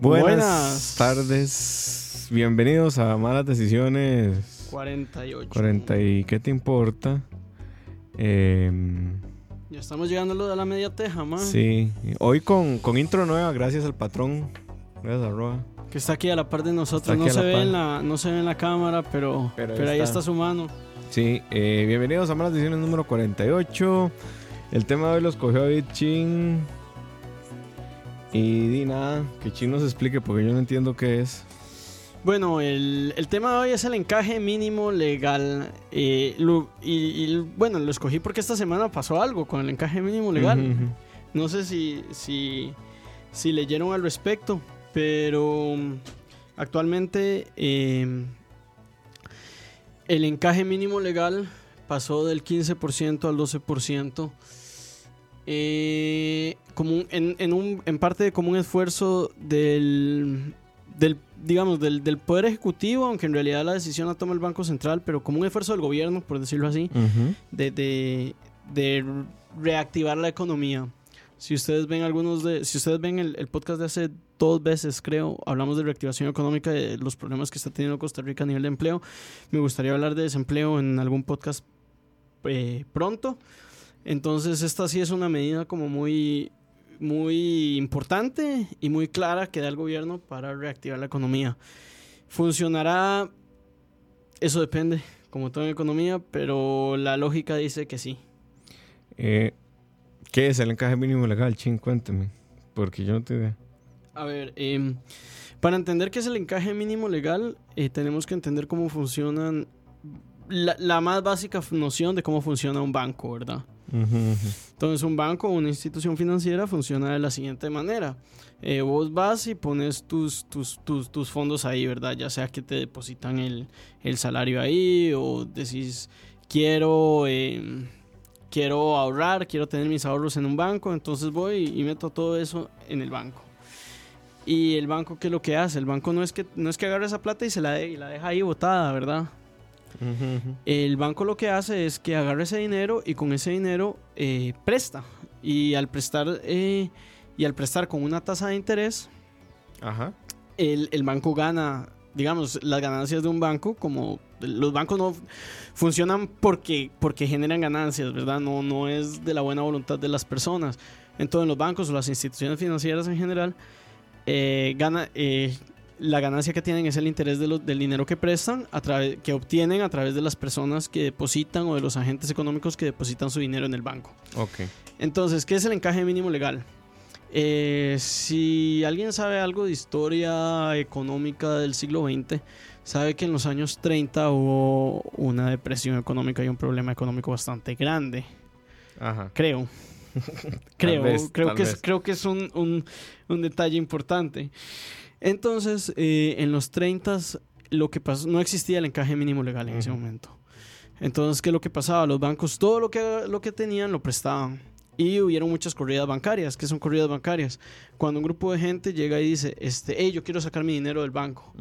Buenas, Buenas. tardes, bienvenidos a Malas Decisiones 48. 40 y ¿qué te importa? Em, Ya estamos llegando a lo de la media teja, man. sí, hoy con, con intro nueva, gracias al patrón, gracias a Roa. Que está aquí a la par de nosotros. No se, ve par. en la, no se ve en la cámara, pero, Pero pero, ahí ahí está. está su mano. Sí, eh, bienvenidos a Malas Decisiones número 48. El tema de hoy lo escogió David Chin. Y di nada, que Chin nos explique porque yo no entiendo qué es. Bueno, el, el tema de hoy es el encaje mínimo legal. eh, lo- y, y, bueno, lo escogí porque esta semana pasó algo con el encaje mínimo legal. No sé si, si, si leyeron al respecto, pero mm, actualmente eh, el encaje mínimo legal pasó del 15% al 12%. Eh, como un- en, en un, en parte como un esfuerzo del, del digamos del, del poder ejecutivo aunque en realidad la decisión la toma el banco central pero como un esfuerzo del gobierno por decirlo así de, de, de reactivar la economía. Si ustedes ven algunos de, si ustedes ven el, el podcast de hace dos veces, creo, hablamos de reactivación económica, de los problemas que está teniendo Costa Rica a nivel de empleo. Me gustaría hablar de desempleo en algún podcast eh, pronto. Entonces esta sí es una medida como muy, muy importante y muy clara que da el gobierno para reactivar la economía. ¿Funcionará? Eso depende, como todo en economía, pero la lógica dice que sí. Eh, ¿Qué es el encaje mínimo legal? Chin, cuénteme. Porque yo no tengo idea. A ver, em, para entender qué es el encaje mínimo legal, eh, tenemos que entender cómo funcionan, la, la más básica noción de cómo funciona un banco, ¿verdad? Entonces un banco o una institución financiera funciona de la siguiente manera. Eh, vos vas y pones tus, tus, tus, tus fondos ahí, ¿verdad? Ya sea que te depositan el, el salario ahí o decís, quiero, eh, quiero ahorrar, quiero tener mis ahorros en un banco, entonces voy y meto todo eso en el banco. Y el banco, ¿qué es lo que hace? El banco no es que, no es que agarre esa plata y se la, de- y la deja ahí botada, ¿verdad? Ujú, ujú. El banco lo que hace es que agarra ese dinero y con ese dinero eh, presta. Y al prestar, eh, y al prestar con una tasa de interés, Ajá. el, el banco gana, digamos, las ganancias de un banco, como los bancos no funcionan porque, porque generan ganancias, ¿verdad? No, no es de la buena voluntad de las personas. Entonces los bancos o las instituciones financieras en general, eh, gana, eh, la ganancia que tienen es el interés de del dinero que prestan, a que obtienen a través de las personas que depositan o de los agentes económicos que depositan su dinero en el banco. Ok. Entonces, ¿qué es el encaje mínimo legal? Eh, si alguien sabe algo de historia económica del siglo XX, sabe que en los años 30 hubo una depresión económica y un problema económico bastante grande. Ajá. Creo. creo, vez, creo, que es, creo que es un, un- un detalle importante. Entonces, eh, en los 30 lo que pasó, no existía el encaje mínimo legal en ese momento. Entonces, ¿qué es lo que pasaba? Los bancos todo lo que, lo que tenían lo prestaban. Y hubieron muchas corridas bancarias. ¿Qué son corridas bancarias? Cuando un grupo de gente llega y dice, este, hey, yo quiero sacar mi dinero del banco.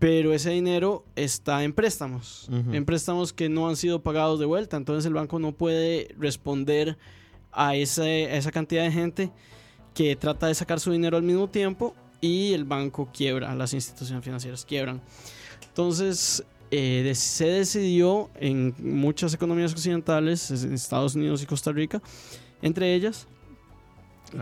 Pero ese dinero está en préstamos. En préstamos que no han sido pagados de vuelta. Entonces el banco no puede responder a, ese- a esa cantidad de gente que trata de sacar su dinero al mismo tiempo y el banco quiebra, las instituciones financieras quiebran. Entonces eh, se decidió en muchas economías occidentales, en Estados Unidos y Costa Rica, entre ellas,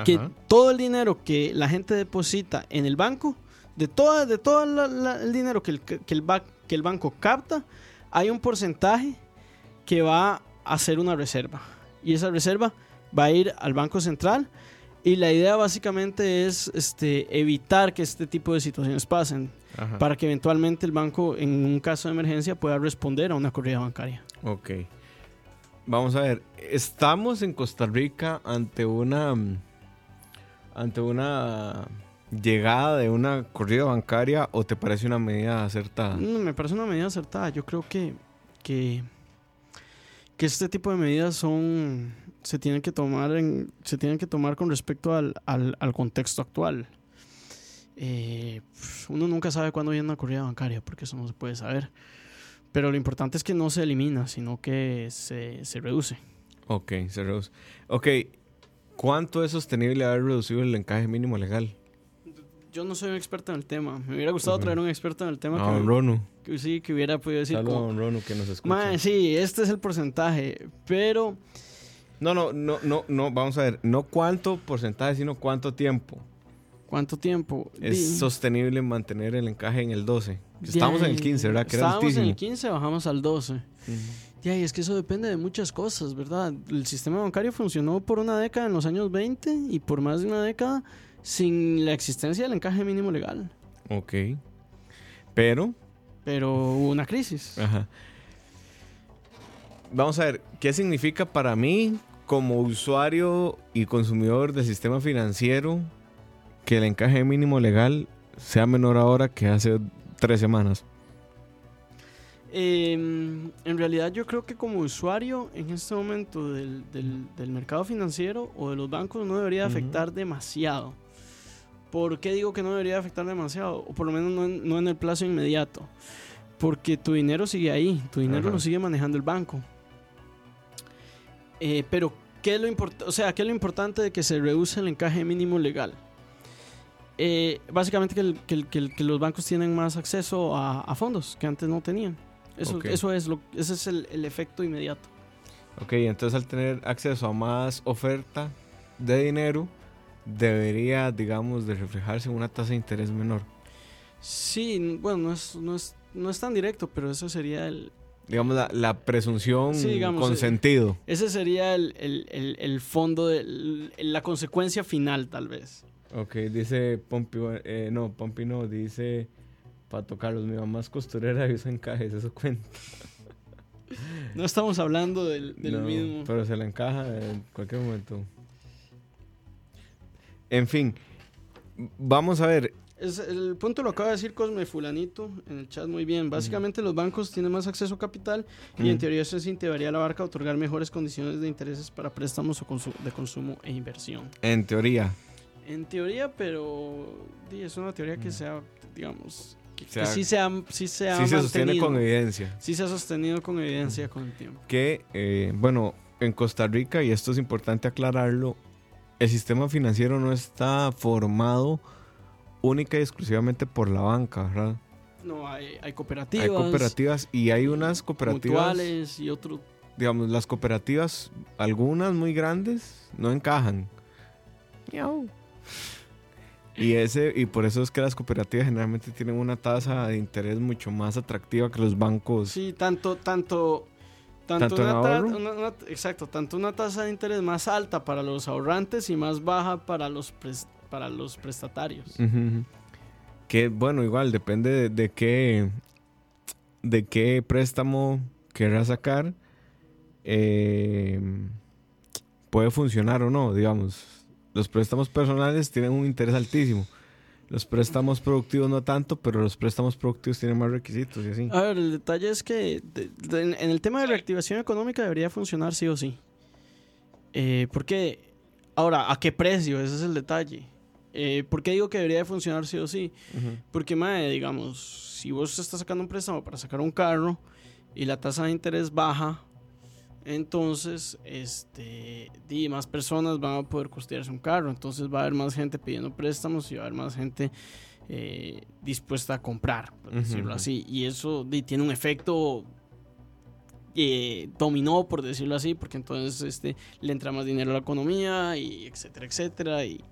que Ajá. todo el dinero que la gente deposita en el banco de todo, de todo la- la- el dinero que el, que, el ba- que el banco capta, hay un porcentaje que va a ser una reserva. Y esa reserva va a ir al Banco Central. Y la idea básicamente es este, evitar que este tipo de situaciones pasen Ajá. para que eventualmente el banco en un caso de emergencia pueda responder a una corrida bancaria. Ok. Vamos a ver. Estamos en Costa Rica ante una. mm, ante una llegada de una corrida bancaria o te parece una medida acertada? No, me parece una medida acertada. Yo creo que, que, que este tipo de medidas son se tienen que tomar en, se tienen que tomar con respecto al, al, al contexto actual. Eh, pf, uno nunca sabe cuándo viene una corrida bancaria, porque eso no se puede saber. Pero lo importante es que no se elimina, sino que se, se reduce. Ok, se reduce. Ok, ¿cuánto es sostenible haber reducido el encaje mínimo legal? Yo no soy un experto en el tema. Me hubiera gustado traer un experto en el tema Ah, que, Ronu. que sí, que hubiera podido decir. Saludos a Ronu que nos escucha. "Mae, sí, este es el porcentaje, pero No, no, no, no, no, vamos a ver. No cuánto porcentaje, sino cuánto tiempo ¿cuánto tiempo? es Di- sostenible mantener el encaje en el 12. Estamos en el 15, ¿verdad? Que era Estábamos en el 15, bajamos al 12. Ya, y es que eso depende de muchas cosas, ¿verdad? El sistema bancario funcionó por una década en los años 20 y por más de una década sin la existencia del encaje mínimo legal. Ok. Pero, Pero hubo una crisis. ajá. Vamos a ver, ¿qué significa para mí como usuario y consumidor del sistema financiero que el encaje mínimo legal sea menor ahora que hace tres semanas? Eh, en realidad yo creo que como usuario en este momento del, del- del mercado financiero o de los bancos no debería afectar demasiado. ¿Por qué digo que no debería afectar demasiado? O por lo menos no en, no en el plazo inmediato. Porque tu dinero sigue ahí, tu dinero lo sigue manejando el banco. Eh, pero, ¿qué es, lo o sea, ¿qué es lo importante de que se reduce el encaje mínimo legal? Eh, básicamente que, el- que el- que el- que los bancos tienen más acceso a, a fondos que antes no tenían. Eso, Ok. eso es lo, ese es el, efecto inmediato. Ok, entonces al tener acceso a más oferta de dinero, debería, digamos, de reflejarse en una tasa de interés menor. Sí, bueno, no es, no es, no es tan directo, pero eso sería el, Digamos, la, la presunción Sí, digamos, con eh, sentido. ese sería el, el, el, el fondo, de, la consecuencia final, tal vez. Ok, dice Pompi, eh, no, Pompi no, dice Pato Carlos, mi mamá es costurera y usa encajes, eso cuenta. No estamos hablando del, del No, mismo. Pero se la encaja en cualquier momento. En fin, vamos a ver. Es, el punto lo acaba de decir Cosme Fulanito en el chat muy bien. Básicamente los bancos tienen más acceso a capital y en teoría eso incentivaría a la banca a otorgar mejores condiciones de intereses para préstamos o consu- de consumo e inversión. En teoría, En teoría, pero es una teoría que Mm. sea, digamos, que, sí se ha, sí se ha sí se sostiene con evidencia. Sí se ha sostenido con evidencia con el tiempo. que, eh, bueno, en Costa Rica, y esto es importante aclararlo, el sistema financiero no está formado única y exclusivamente por la banca, ¿verdad? No, hay, hay cooperativas, Hay cooperativas y hay unas cooperativas, mutuales y otro. digamos, las cooperativas, algunas muy grandes, no encajan. Miau. Y, ese, y por eso es que las cooperativas generalmente tienen una tasa de interés mucho más atractiva que los bancos. Sí, tanto, tanto, tanto, ¿Tanto una- una- exacto, tanto una tasa de interés más alta para los ahorrantes y más baja para los pres- para los prestatarios. Que bueno, igual depende de, de qué de qué préstamo querrás sacar. eh, puede funcionar o no, digamos. Los préstamos personales tienen un interés altísimo. Los préstamos productivos no tanto, pero los préstamos productivos tienen más requisitos y así. A ver, el detalle es que de- de- en, en el tema de reactivación económica debería funcionar sí o sí. Eh, porque, ahora, ¿a qué precio? Ese es el detalle. Eh, ¿Por qué digo que debería de funcionar sí o sí? Porque, mae, digamos, si vos estás sacando un préstamo para sacar un carro y la tasa de interés baja, entonces, este, más personas van a poder costearse un carro. Entonces va a haber más gente pidiendo préstamos y va a haber más gente eh, dispuesta a comprar, por decirlo así. Y eso tiene un efecto eh, dominó, por decirlo así, porque entonces este, le entra más dinero a la economía y etcétera, etcétera. Y,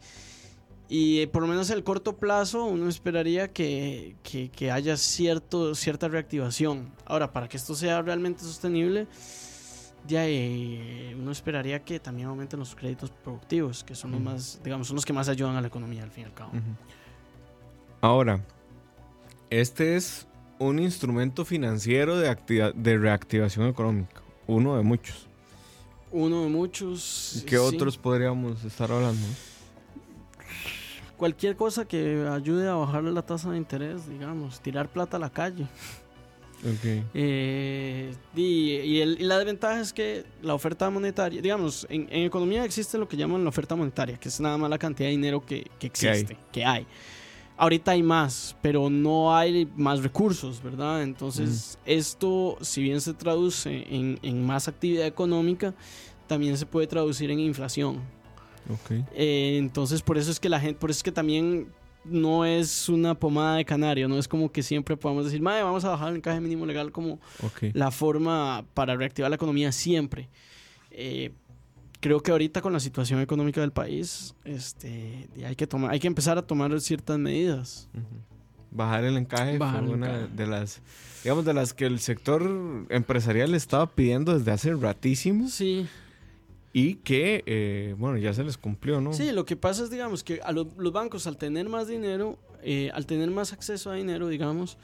Y eh, por lo menos en el corto plazo uno esperaría que, que- que haya cierto, cierta reactivación. Ahora, para que esto sea realmente sostenible, ya eh, uno esperaría que también aumenten los créditos productivos, que son los más, digamos, son los que más ayudan a la economía al fin y al cabo. Ahora, este es un instrumento financiero de, activa- de reactivación económica, uno de muchos. Uno de muchos. ¿Qué sí. otros podríamos estar hablando? Cualquier cosa que ayude a bajarle la tasa de interés, digamos, tirar plata a la calle. Ok. Eh, y y el- y la desventaja es que la oferta monetaria, digamos, en, en economía existe lo que llaman la oferta monetaria, que es nada más la cantidad de dinero que, que Que hay. existe, que hay. Ahorita hay más, pero no hay más recursos, ¿verdad? Entonces, esto, si bien se traduce en, en más actividad económica, también se puede traducir en inflación. Eh, entonces, por eso es que la gente, por eso es que también no es una pomada de canario, no es como que siempre podamos decir, "Mae, vamos a bajar el encaje mínimo legal como la forma para reactivar la economía siempre. Eh, creo que ahorita con la situación económica del país, este, hay que tomar, hay que empezar a tomar ciertas medidas. Bajar el encaje Bajar fue el una encaje. de las, digamos, de las que el sector empresarial estaba pidiendo desde hace ratísimo Sí, y que, eh, bueno, ya se les cumplió, ¿no? sí, lo que pasa es, digamos, que a lo- los bancos al tener más dinero, eh, al tener más acceso a dinero, digamos,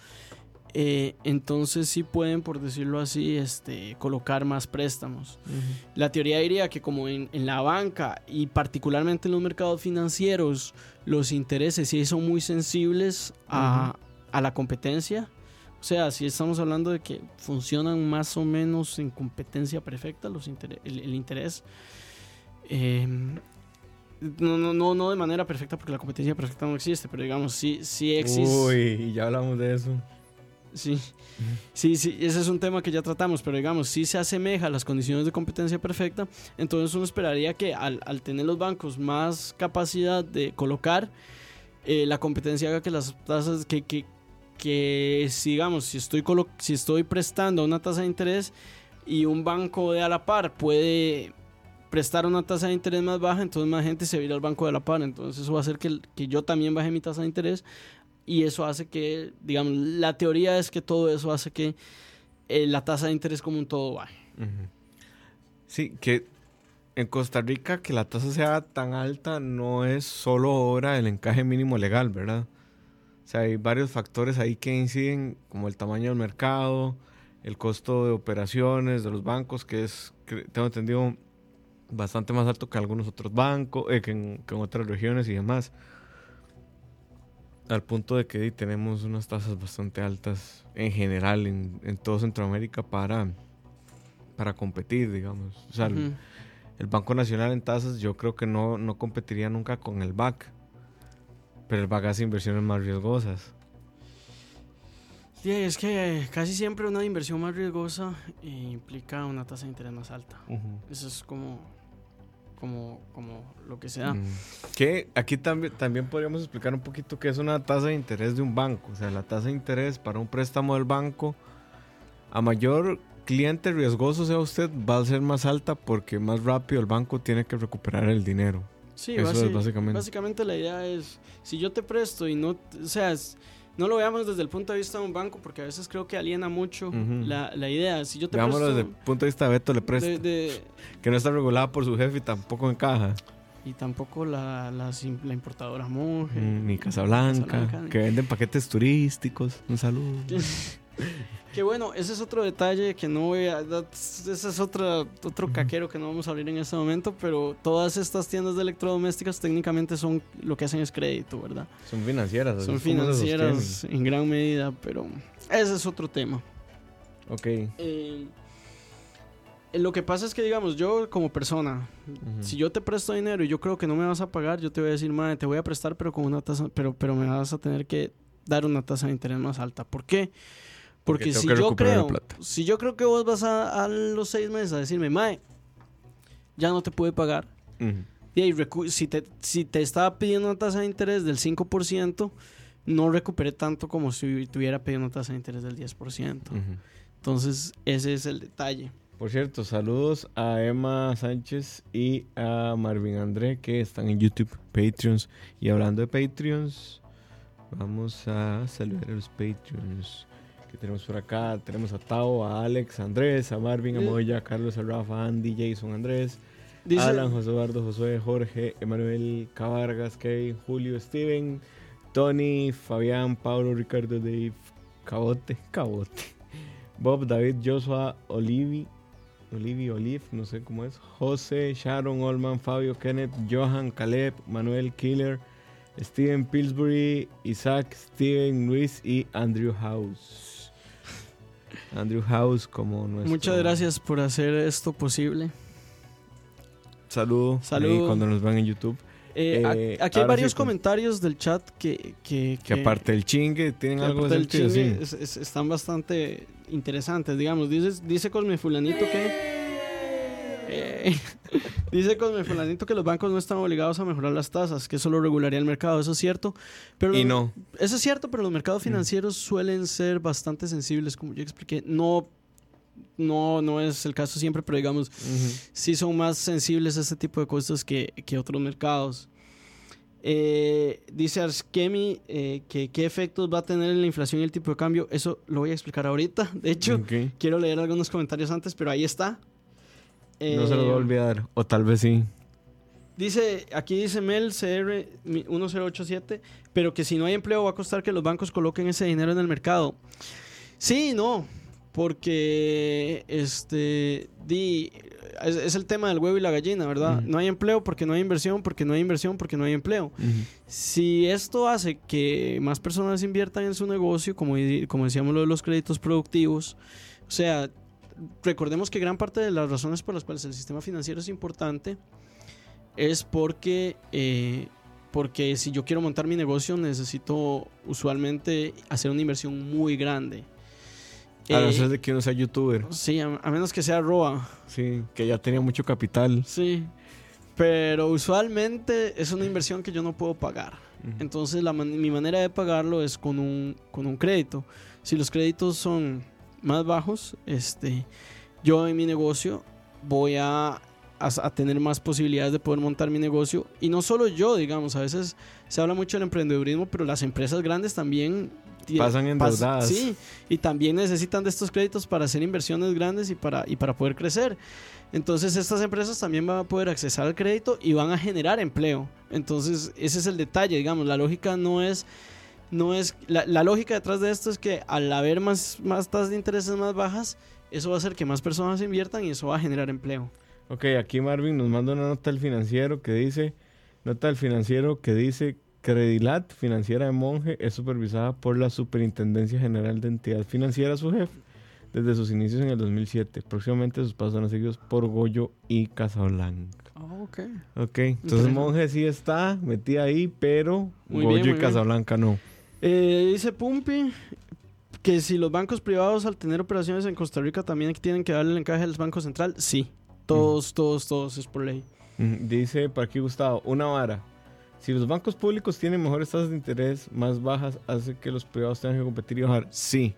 eh, entonces sí pueden, por decirlo así, este, colocar más préstamos. Ujú. La teoría diría que como en, en la banca y particularmente en los mercados financieros, los intereses sí son muy sensibles a, a la competencia. O sea, si estamos hablando de que funcionan más o menos en competencia perfecta los inter- el, el interés. eh, no, no, no, no de manera perfecta porque la competencia perfecta no existe, pero digamos, sí, sí existe. Uy, ya hablamos de eso. Sí. sí, sí, ese es un tema que ya tratamos, pero digamos, si se asemeja a las condiciones de competencia perfecta, entonces uno esperaría que al, al tener los bancos más capacidad de colocar, eh, la competencia haga que las tasas, que, que, que digamos, si estoy, si estoy prestando una tasa de interés y un banco de a la par puede prestar una tasa de interés más baja, entonces más gente se va a al banco de la par, entonces eso va a hacer que, que yo también baje mi tasa de interés y eso hace que, digamos, la teoría es que todo eso hace que eh, la tasa de interés como un todo baje. Sí, que en Costa Rica que la tasa sea tan alta no es solo obra del encaje mínimo legal, ¿verdad? O sea, hay varios factores ahí que inciden, como el tamaño del mercado, el costo de operaciones de los bancos, que es, tengo entendido, bastante más alto que algunos otros bancos, eh, que, en, que en otras regiones y demás. Al punto de que tenemos unas tasas bastante altas en general en, en todo Centroamérica para, para competir, digamos. O sea, el- el Banco Nacional en tasas yo creo que no, no competiría nunca con el BAC. Pero hace inversiones más riesgosas. Sí, es que casi siempre una inversión más riesgosa implica una tasa de interés más alta. Eso es como, como, como lo que se da. Mm. Que aquí también, también podríamos explicar un poquito qué es una tasa de interés de un banco. O sea, la tasa de interés para un préstamo del banco, a mayor cliente riesgoso sea usted, va a ser más alta porque más rápido el banco tiene que recuperar el dinero. Sí, Eso es básicamente. Básicamente la idea es, si yo te presto y no, o sea, no lo veamos desde el punto de vista de un banco, porque a veces creo que aliena mucho la, la idea. Si yo te Veámoslo presto desde el punto de vista de Beto le de- de- que no está regulada por su jefe y tampoco encaja. y tampoco la, la, importadora monje. Mm, Ni Casablanca, Casablanca, que venden paquetes turísticos. Un saludo. Que bueno, ese es otro detalle que no voy a... Ese es otra, otro caquero que no vamos a abrir en este momento, pero todas estas tiendas de electrodomésticas técnicamente son lo que hacen es crédito, ¿verdad? Son financieras. Son financieras en gran medida, pero ese es otro tema. Ok. Eh, lo que pasa es que, digamos, yo como persona, si yo te presto dinero y yo creo que no me vas a pagar, yo te voy a decir, madre, te voy a prestar, pero con una tasa, pero, pero me vas a tener que dar una tasa de interés más alta. ¿Por qué? Porque Porque si yo creo, si yo creo que vos vas a, a los seis meses a decirme, mae, ya no te pude pagar. Y ahí si te, si te estaba pidiendo una tasa de interés del 5%, no recuperé tanto como si tuviera pedido una tasa de interés del 10%. Ujú. Entonces, ese es el detalle. Por cierto, saludos a Emma Sánchez y a Marvin André que están en YouTube, Patreons. Y hablando de Patreons, vamos a saludar a los Patreons que tenemos por acá. Tenemos a Tao, a Alex, a Andrés, a Marvin, a Moya, a Carlos, a Rafa, a Andy, Jason, Andrés, Dice, Alan, José Eduardo, Josué, Jorge, Emanuel, Cabargas, Kevin, Julio, Steven, Tony, Fabián, Pablo, Ricardo, Dave, Cabote, Cabote, Bob, David, Joshua, Olivi, Olivi, Olive, no sé cómo es, José, Sharon, Olman, Fabio, Kenneth, Johan, Caleb, Manuel, Killer, Steven Pillsbury, Isaac, Steven, Luis y Andrew House. Andrew House como nuestro... muchas gracias por hacer esto posible. Saludo. Saludo. cuando nos van en YouTube. Eh, Eh, aquí hay sí varios comentarios del chat que, que, Que aparte del chingue, tienen que algo de del sentido, chingue sí. es- es- están bastante interesantes, digamos. Dice, dice Cosme Fulanito que... Eh, dice Cosme Fulanito que los bancos no están obligados a mejorar las tasas, que eso lo regularía el mercado. Eso es cierto. Pero Y no. Eso es cierto, pero los mercados financieros suelen ser bastante sensibles, como yo expliqué. No, no, no es el caso siempre, pero digamos, Ujú. sí son más sensibles a este tipo de cosas que, que otros mercados. Eh, dice Arskemi eh, que qué efectos va a tener en la inflación y el tipo de cambio. Eso lo voy a explicar ahorita. De hecho, quiero leer algunos comentarios antes, pero ahí está. No se lo voy a Eh, olvidar. O tal vez sí. Dice, aquí dice Mel CR 1087, pero que si no hay empleo va a costar que los bancos coloquen ese dinero en el mercado. Sí, no, porque este di, es, es el tema del huevo y la gallina, ¿verdad? No hay empleo porque no hay inversión, porque no hay inversión, porque no hay empleo. Si esto hace que más personas inviertan en su negocio, como, como decíamos lo de los créditos productivos, o sea, recordemos que gran parte de las razones por las cuales el sistema financiero es importante es porque, eh, porque si yo quiero montar mi negocio necesito usualmente hacer una inversión muy grande. A no Eh, ser de que uno sea youtuber. sí, a, a menos que sea ROA. Sí, que ya tenía mucho capital. Sí. Pero usualmente es una inversión que yo no puedo pagar. Entonces la mi manera de pagarlo es con un, con un crédito. Si los créditos son más bajos, este, yo en mi negocio voy a, a, a tener más posibilidades de poder montar mi negocio. Y no solo yo, digamos, a veces se habla mucho del emprendedurismo, pero las empresas grandes también... Pasan pas- endeudadas. Sí, y también necesitan de estos créditos para hacer inversiones grandes y para, y para poder crecer. Entonces estas empresas también van a poder accesar al crédito y van a generar empleo. Entonces ese es el detalle, digamos, la lógica no es... No es la, la lógica detrás de esto es que al haber más, más tasas de intereses más bajas, eso va a hacer que más personas inviertan y eso va a generar empleo. Ok, aquí Marvin nos manda una nota del financiero que dice, nota del financiero que dice, Credilat, financiera de Monje, es supervisada por la Superintendencia General de Entidad Financiera, su jefe, desde sus inicios en el 2007. Próximamente sus pasos serán seguidos por Goyo y Casablanca. ok. Ok, entonces. Monje sí está metida ahí, pero Muy Goyo bien, y bien. Casablanca no. Eh, dice Pumpi que si los bancos privados al tener operaciones en Costa Rica también tienen que darle el encaje al Banco Central, sí. Todos, todos, todos, es por ley. Dice por aquí Gustavo, una vara. Si los bancos públicos tienen mejores tasas de interés más bajas, hace que los privados tengan que competir y bajar. Sí.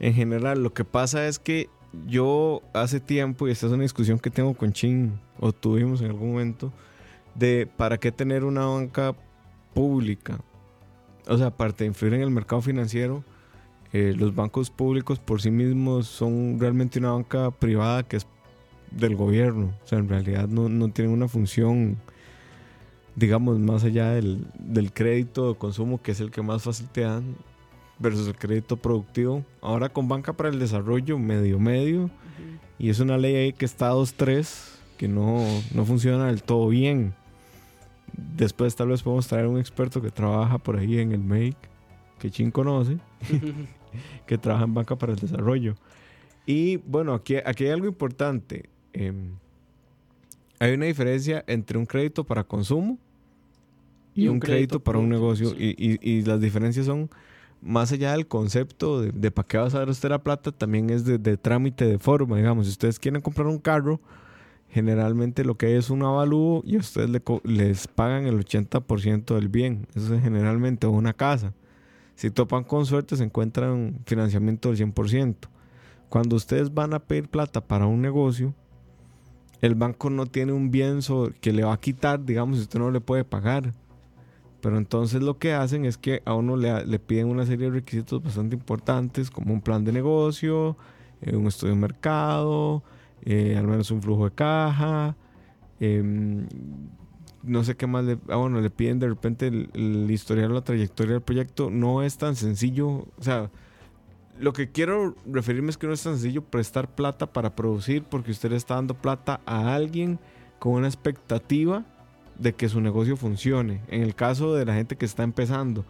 En general, lo que pasa es que yo hace tiempo, y esta es una discusión que tengo con Chin, o tuvimos en algún momento, de para qué tener una banca pública. O sea, aparte de influir en el mercado financiero, eh, los bancos públicos por sí mismos son realmente una banca privada que es del gobierno. O sea, en realidad no, no tienen una función, digamos, más allá del, del crédito de consumo, que es el que más fácil te dan, versus el crédito productivo. Ahora con Banca para el Desarrollo, medio medio, y es una ley ahí que está 2-3, que no, no funciona del todo bien. Después tal vez podemos traer un experto que trabaja por ahí en el MAKE, que Chin conoce, que trabaja en Banca para el Desarrollo. Y bueno, aquí, aquí hay algo importante. Em, hay una diferencia entre un crédito para consumo y, un, crédito, para un negocio. Y, y- y las diferencias son, más allá del concepto de, de para qué vas a dar usted la plata, también es de, de trámite de forma. Digamos, si ustedes quieren comprar un carro, generalmente lo que es un avalúo y a ustedes le les pagan el 80% del bien. Eso es generalmente una casa. Si topan con suerte, se encuentran financiamiento del 100%. cuando ustedes van a pedir plata para un negocio, el banco no tiene un bien que le va a quitar, digamos, si usted no le puede pagar. Pero entonces lo que hacen es que a uno le, piden una serie de requisitos bastante importantes, como un plan de negocio, eh, un estudio de mercado, eh, al menos un flujo de caja. Em, no sé qué más le, ah, bueno, le piden de repente el, el historial la trayectoria del proyecto. No es tan sencillo. O sea, lo que quiero referirme es que no es tan sencillo prestar plata para producir porque usted le está dando plata a alguien con una expectativa de que su negocio funcione. En el caso de la gente que está empezando,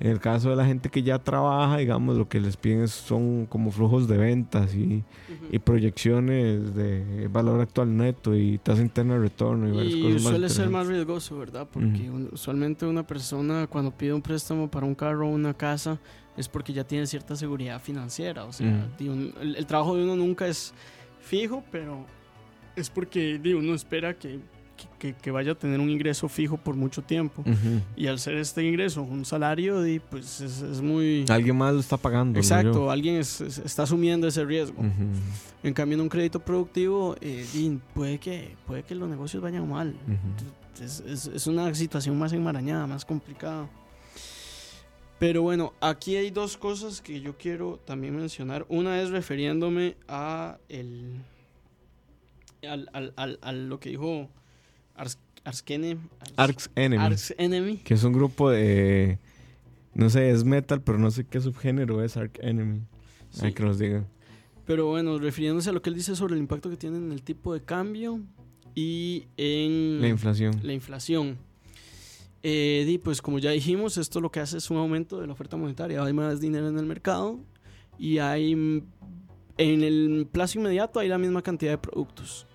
en el caso de la gente que ya trabaja, digamos, lo que les piden son como flujos de ventas y, proyecciones de valor actual neto y tasa interna de retorno y varias cosas suele ser más riesgoso, ¿verdad? Porque usualmente una persona cuando pide un préstamo para un carro o una casa es porque ya tiene cierta seguridad financiera. O sea, el, trabajo de uno nunca es fijo, pero es porque uno espera que que, vaya a tener un ingreso fijo por mucho tiempo. Y al ser este ingreso un salario, pues es, muy... Alguien más lo está pagando. Exacto, alguien está asumiendo ese riesgo. En cambio, en un crédito productivo, eh, puede, que, puede que los negocios vayan mal. es, es, una situación más enmarañada, más complicada. Pero bueno, aquí hay dos cosas que yo quiero también mencionar. Una es refiriéndome a el... Al, al, al, a lo que dijo Ars, Enemy. Enemy. Que es un grupo de. No sé, es metal, pero no sé qué subgénero es Ark Enemy. Hay que nos digan. Pero bueno, refiriéndose a lo que él dice sobre el impacto que tiene en el tipo de cambio y en. La inflación. La inflación. Eh, y pues como ya dijimos, esto lo que hace es un aumento de la oferta monetaria. Hay más dinero en el mercado y hay en el plazo inmediato hay la misma cantidad de productos.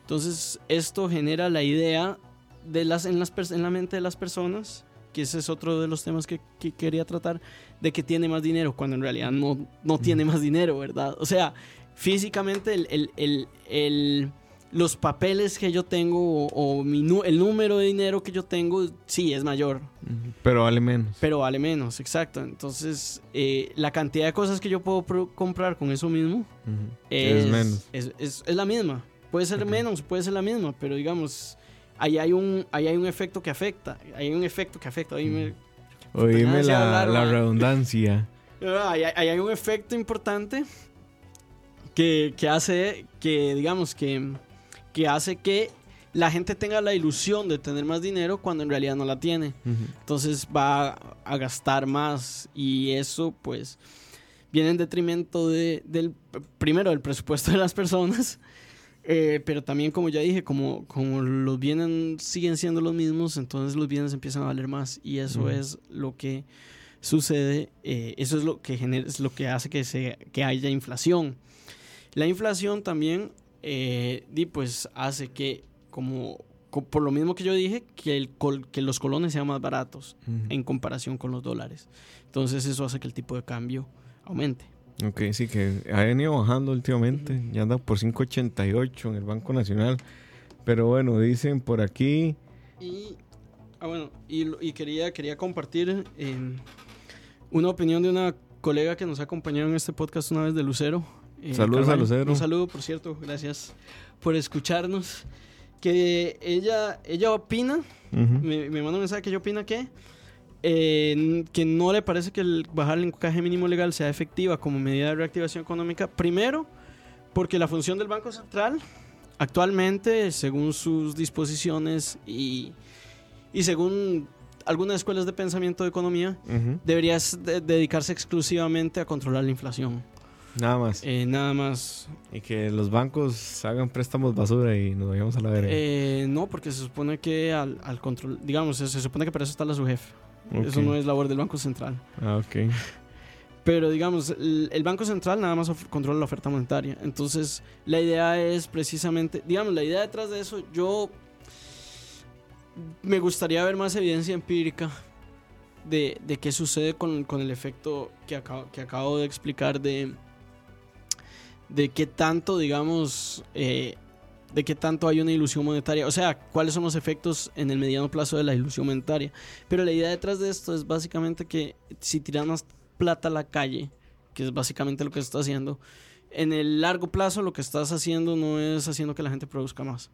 Entonces, esto genera la idea de las, en, las, en la mente de las personas, que ese es otro de los temas que, quería tratar, de que tiene más dinero, cuando en realidad no, no tiene más dinero, ¿verdad? O sea, físicamente el, el los papeles que yo tengo o, el número de dinero que yo tengo, sí, es mayor. Pero vale menos. Pero vale menos, exacto. Entonces, eh, la cantidad de cosas que yo puedo comprar con eso mismo es, menos. Es, la misma. Puede ser menos, puede ser la misma, pero digamos, ahí hay un, ahí hay un efecto que afecta. Hay un efecto que afecta. Oíme, Oíme la, la redundancia. Ahí, ahí hay un efecto importante que, que hace que, digamos, que que hace que la gente tenga la ilusión de tener más dinero cuando en realidad no la tiene. Entonces va a gastar más y eso pues viene en detrimento de, del, primero, del presupuesto de las personas, eh, pero también como ya dije, como, como los bienes siguen siendo los mismos, entonces los bienes empiezan a valer más y eso es lo que sucede, eh, eso es lo que, genera, es lo que hace que, se, que haya inflación. La inflación también eh, pues hace que, como por lo mismo que yo dije, que, el que los colones sean más baratos en comparación con los dólares. Entonces eso hace que el tipo de cambio aumente. Ok, sí, que ha venido bajando últimamente. Ya anda por 5.88 en el Banco Nacional. Pero bueno, dicen por aquí... Y, ah, bueno, y, quería, quería compartir em, una opinión de una colega que nos ha acompañado en este podcast una vez de Lucero. Eh, Saludos a Lucero. Un saludo, por cierto, gracias por escucharnos. Que ella, ella opina, me, me, manda un mensaje que ella opina que, que no le parece que el bajar el encaje mínimo legal sea efectiva como medida de reactivación económica. Primero, porque la función del Banco Central actualmente, según sus disposiciones y, y según algunas escuelas de pensamiento de economía, debería dedicarse exclusivamente a controlar la inflación. Nada más. Eh, nada más. Y que los bancos hagan préstamos basura y nos vayamos a la verga. Eh, no, porque se supone que al, control, digamos, se, supone que para eso está la su jefe. Eso no es labor del Banco Central. Ah, ok. Pero digamos, el, Banco Central nada más controla la oferta monetaria. Entonces, la idea es precisamente, digamos, la idea detrás de eso, yo me gustaría ver más evidencia empírica de, de qué sucede con, con el efecto que acabo, que acabo de explicar de de qué tanto, digamos, eh, de qué tanto hay una ilusión monetaria, o sea, cuáles son los efectos en el mediano plazo de la ilusión monetaria. Pero la idea detrás de esto es básicamente que si tiras más plata a la calle, que es básicamente lo que se está haciendo, en el largo plazo lo que estás haciendo no es haciendo que la gente produzca más,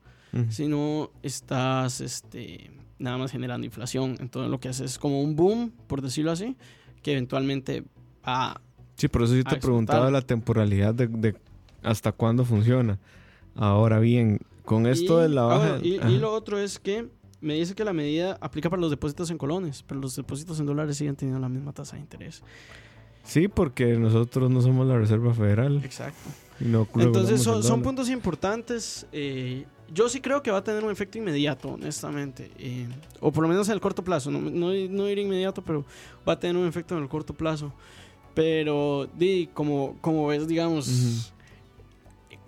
sino estás este, nada más generando inflación. Entonces lo que haces es como un boom, por decirlo así, que eventualmente va Sí, por eso yo te preguntaba la temporalidad de, de hasta cuándo funciona. Ahora bien, con esto Y- de la ah, baja... bueno, y, lo otro es que me dice que la medida aplica para los depósitos en colones, pero los depósitos en dólares siguen teniendo la misma tasa de interés. Sí, porque nosotros no somos la Reserva Federal. Exacto. no Entonces son, puntos importantes. eh, yo sí creo que va a tener un efecto inmediato, honestamente. eh, o por lo menos en el corto plazo. No, no, no ir inmediato, pero va a tener un efecto en el corto plazo. Pero, di, como, como ves, digamos,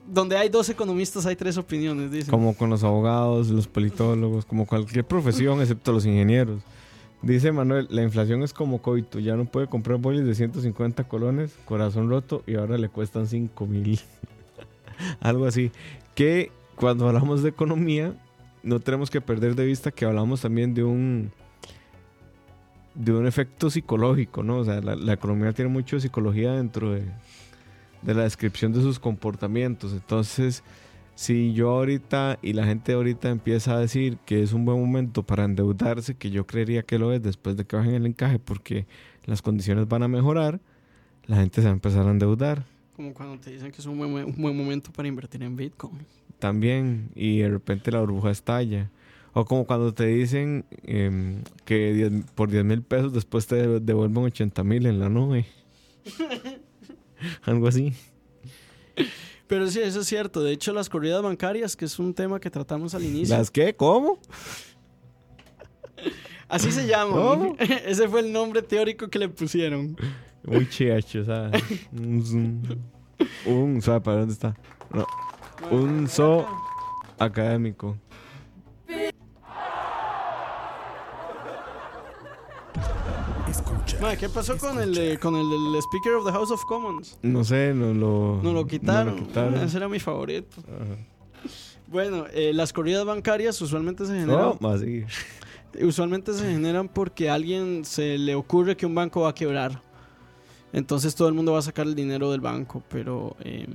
donde hay dos economistas hay tres opiniones, dicen. Como con los abogados, los politólogos, como cualquier profesión excepto los ingenieros. Dice Manuel, la inflación es como coito, ya no puede comprar bolis de 150 colones, corazón roto y ahora le cuestan 5 mil. Algo así. Que cuando hablamos de economía, no tenemos que perder de vista que hablamos también de un de un efecto psicológico, ¿no? O sea, la, la economía tiene mucho de psicología dentro de, de la descripción de sus comportamientos. Entonces, si yo ahorita y la gente ahorita empieza a decir que es un buen momento para endeudarse, que yo creería que lo es después de que bajen el encaje porque las condiciones van a mejorar, la gente se va a empezar a endeudar Como cuando te dicen que es un buen, un buen momento para invertir en Bitcoin. también y de repente la burbuja estalla. O como cuando te dicen em, que 10 por 10 mil pesos después te devuelven 80 mil en la nube. Algo así. Pero sí, eso es cierto. De hecho, las corridas bancarias, que es un tema que tratamos al inicio. ¿Las qué? ¿Cómo? Así se llama. ¿Cómo? Ese fue el nombre teórico que le pusieron. Muy chiacho, o sea. Un, un, ¿sabe para dónde está? No, un so académico. Escucha. ¿Qué pasó con el, de- con el del Speaker of the House of Commons? No sé, no lo. Nos lo quitaron. no lo quitaron. Ese era mi favorito. Bueno, eh, las corridas bancarias usualmente se generan, ¿Cómo así? usualmente se generan porque a alguien se le ocurre que un banco va a quebrar. Entonces todo el mundo va a sacar el dinero del banco, pero eh,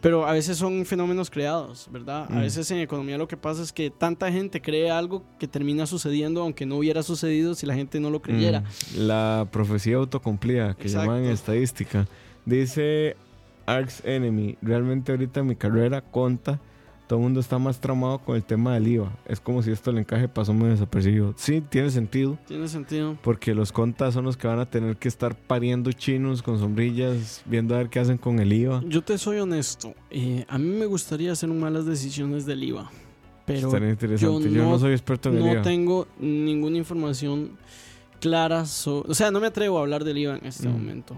pero a veces son fenómenos creados, ¿verdad? A Mm. veces en economía lo que pasa es que tanta gente cree algo que termina sucediendo aunque no hubiera sucedido si la gente no lo creyera. Mm, La profecía autocumplida que Exacto. llaman estadística. Dice Arx Enemy, realmente ahorita mi carrera conta, todo el mundo está más tramado con el tema del IVA. Es como si esto el encaje pasó muy desapercibido. Sí, tiene sentido, Tiene sentido. porque los contas son los que van a tener que estar pariendo chinos con sombrillas, viendo a ver qué hacen con el IVA. Yo te soy honesto. eh, a mí me gustaría hacer malas decisiones del IVA. Pero Estaría interesante. Yo, yo no, no- soy experto en el no IVA. tengo ninguna información clara. so- o sea, no me atrevo a hablar del IVA en este Mm. momento.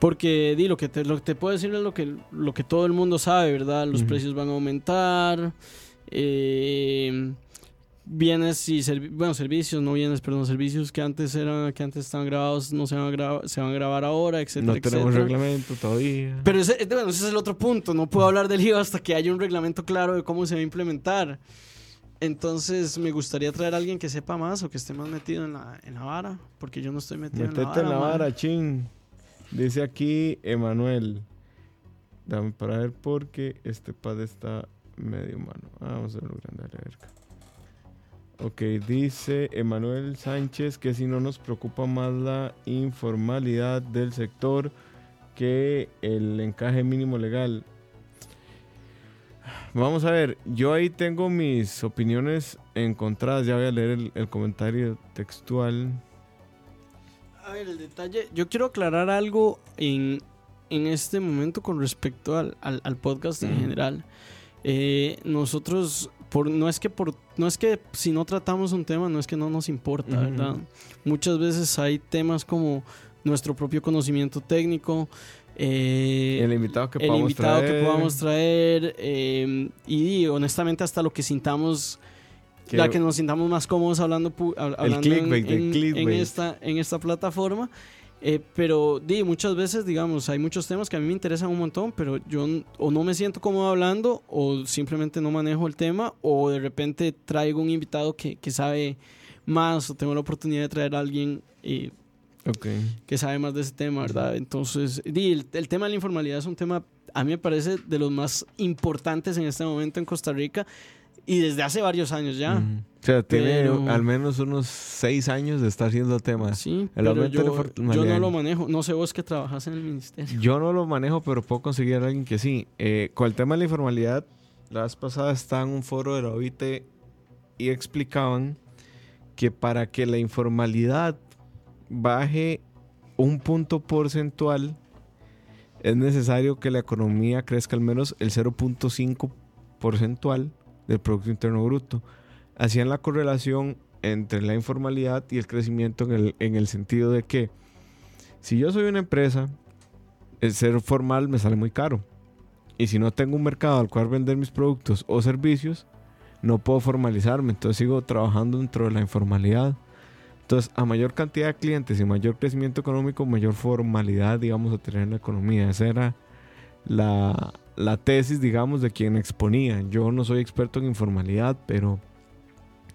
Porque di, lo, que te, lo que te puedo decir es lo que, lo que todo el mundo sabe, ¿verdad? Los precios van a aumentar. eh, bienes y servi- bueno, servicios, no bienes, perdón, servicios que antes eran, que antes estaban grabados, no se van a grabar, se van a grabar ahora, etcétera, No tenemos etcétera. reglamento todavía. Pero ese, bueno, ese es el otro punto. No puedo hablar del IVA hasta que haya un reglamento claro de cómo se va a implementar. Entonces, me gustaría traer a alguien que sepa más o que esté más metido en la, en la vara, porque yo no estoy metido en la Metete vara. en la man. vara, chin. Dice aquí Emanuel. Dame para ver porque este pad está medio mano. Ah, vamos a verlo grande a la verga. Ok, dice Emanuel Sánchez que si no nos preocupa más la informalidad del sector que el encaje mínimo legal. Vamos a ver, yo ahí tengo mis opiniones encontradas. Ya voy a leer el comentario textual. A ver, el detalle. Yo quiero aclarar algo en, en este momento con respecto al, al- al podcast en general. Eh, nosotros, por, no, es que por, no es que si no tratamos un tema, no es que no nos importa. ¿verdad? Muchas veces hay temas como nuestro propio conocimiento técnico. eh, el invitado que el podamos invitado traer. que podamos traer eh, y honestamente hasta lo que sintamos Que- la que nos sintamos más cómodos hablando, hablando en- en, en esta, en esta plataforma. Eh, pero di, muchas veces, digamos, hay muchos temas que a mí me interesan un montón, pero yo o no me siento cómodo hablando o simplemente no manejo el tema o de repente traigo un invitado que, que sabe más o tengo la oportunidad de traer a alguien eh, Ok. que sabe más de ese tema, ¿verdad? Entonces, di, el, el tema de la informalidad es un tema, a mí me parece, de los más importantes en este momento en Costa Rica y desde hace varios años ya. O sea, tiene Pero- al menos unos seis años de estar haciendo temas. Sí, El pero yo, no lo manejo. No sé vos que trabajas en el ministerio. Yo no lo manejo, pero puedo conseguir a alguien que sí. Eh, con el tema de la informalidad, la vez pasada estaba en un foro de la OIT y explicaban que para que la informalidad baje un punto porcentual, es necesario que la economía crezca al menos el 0.5 porcentual del Producto Interno Bruto. Hacían la correlación entre la informalidad y el crecimiento en el, en el sentido de que si yo soy una empresa, el ser formal me sale muy caro. Y si no tengo un mercado al cual vender mis productos o servicios, no puedo formalizarme. Entonces sigo trabajando dentro de la informalidad. Entonces, a mayor cantidad de clientes y mayor crecimiento económico, mayor formalidad, digamos, a tener en la economía. Esa era la, la tesis, digamos, de quien exponía. Yo no soy experto en informalidad, pero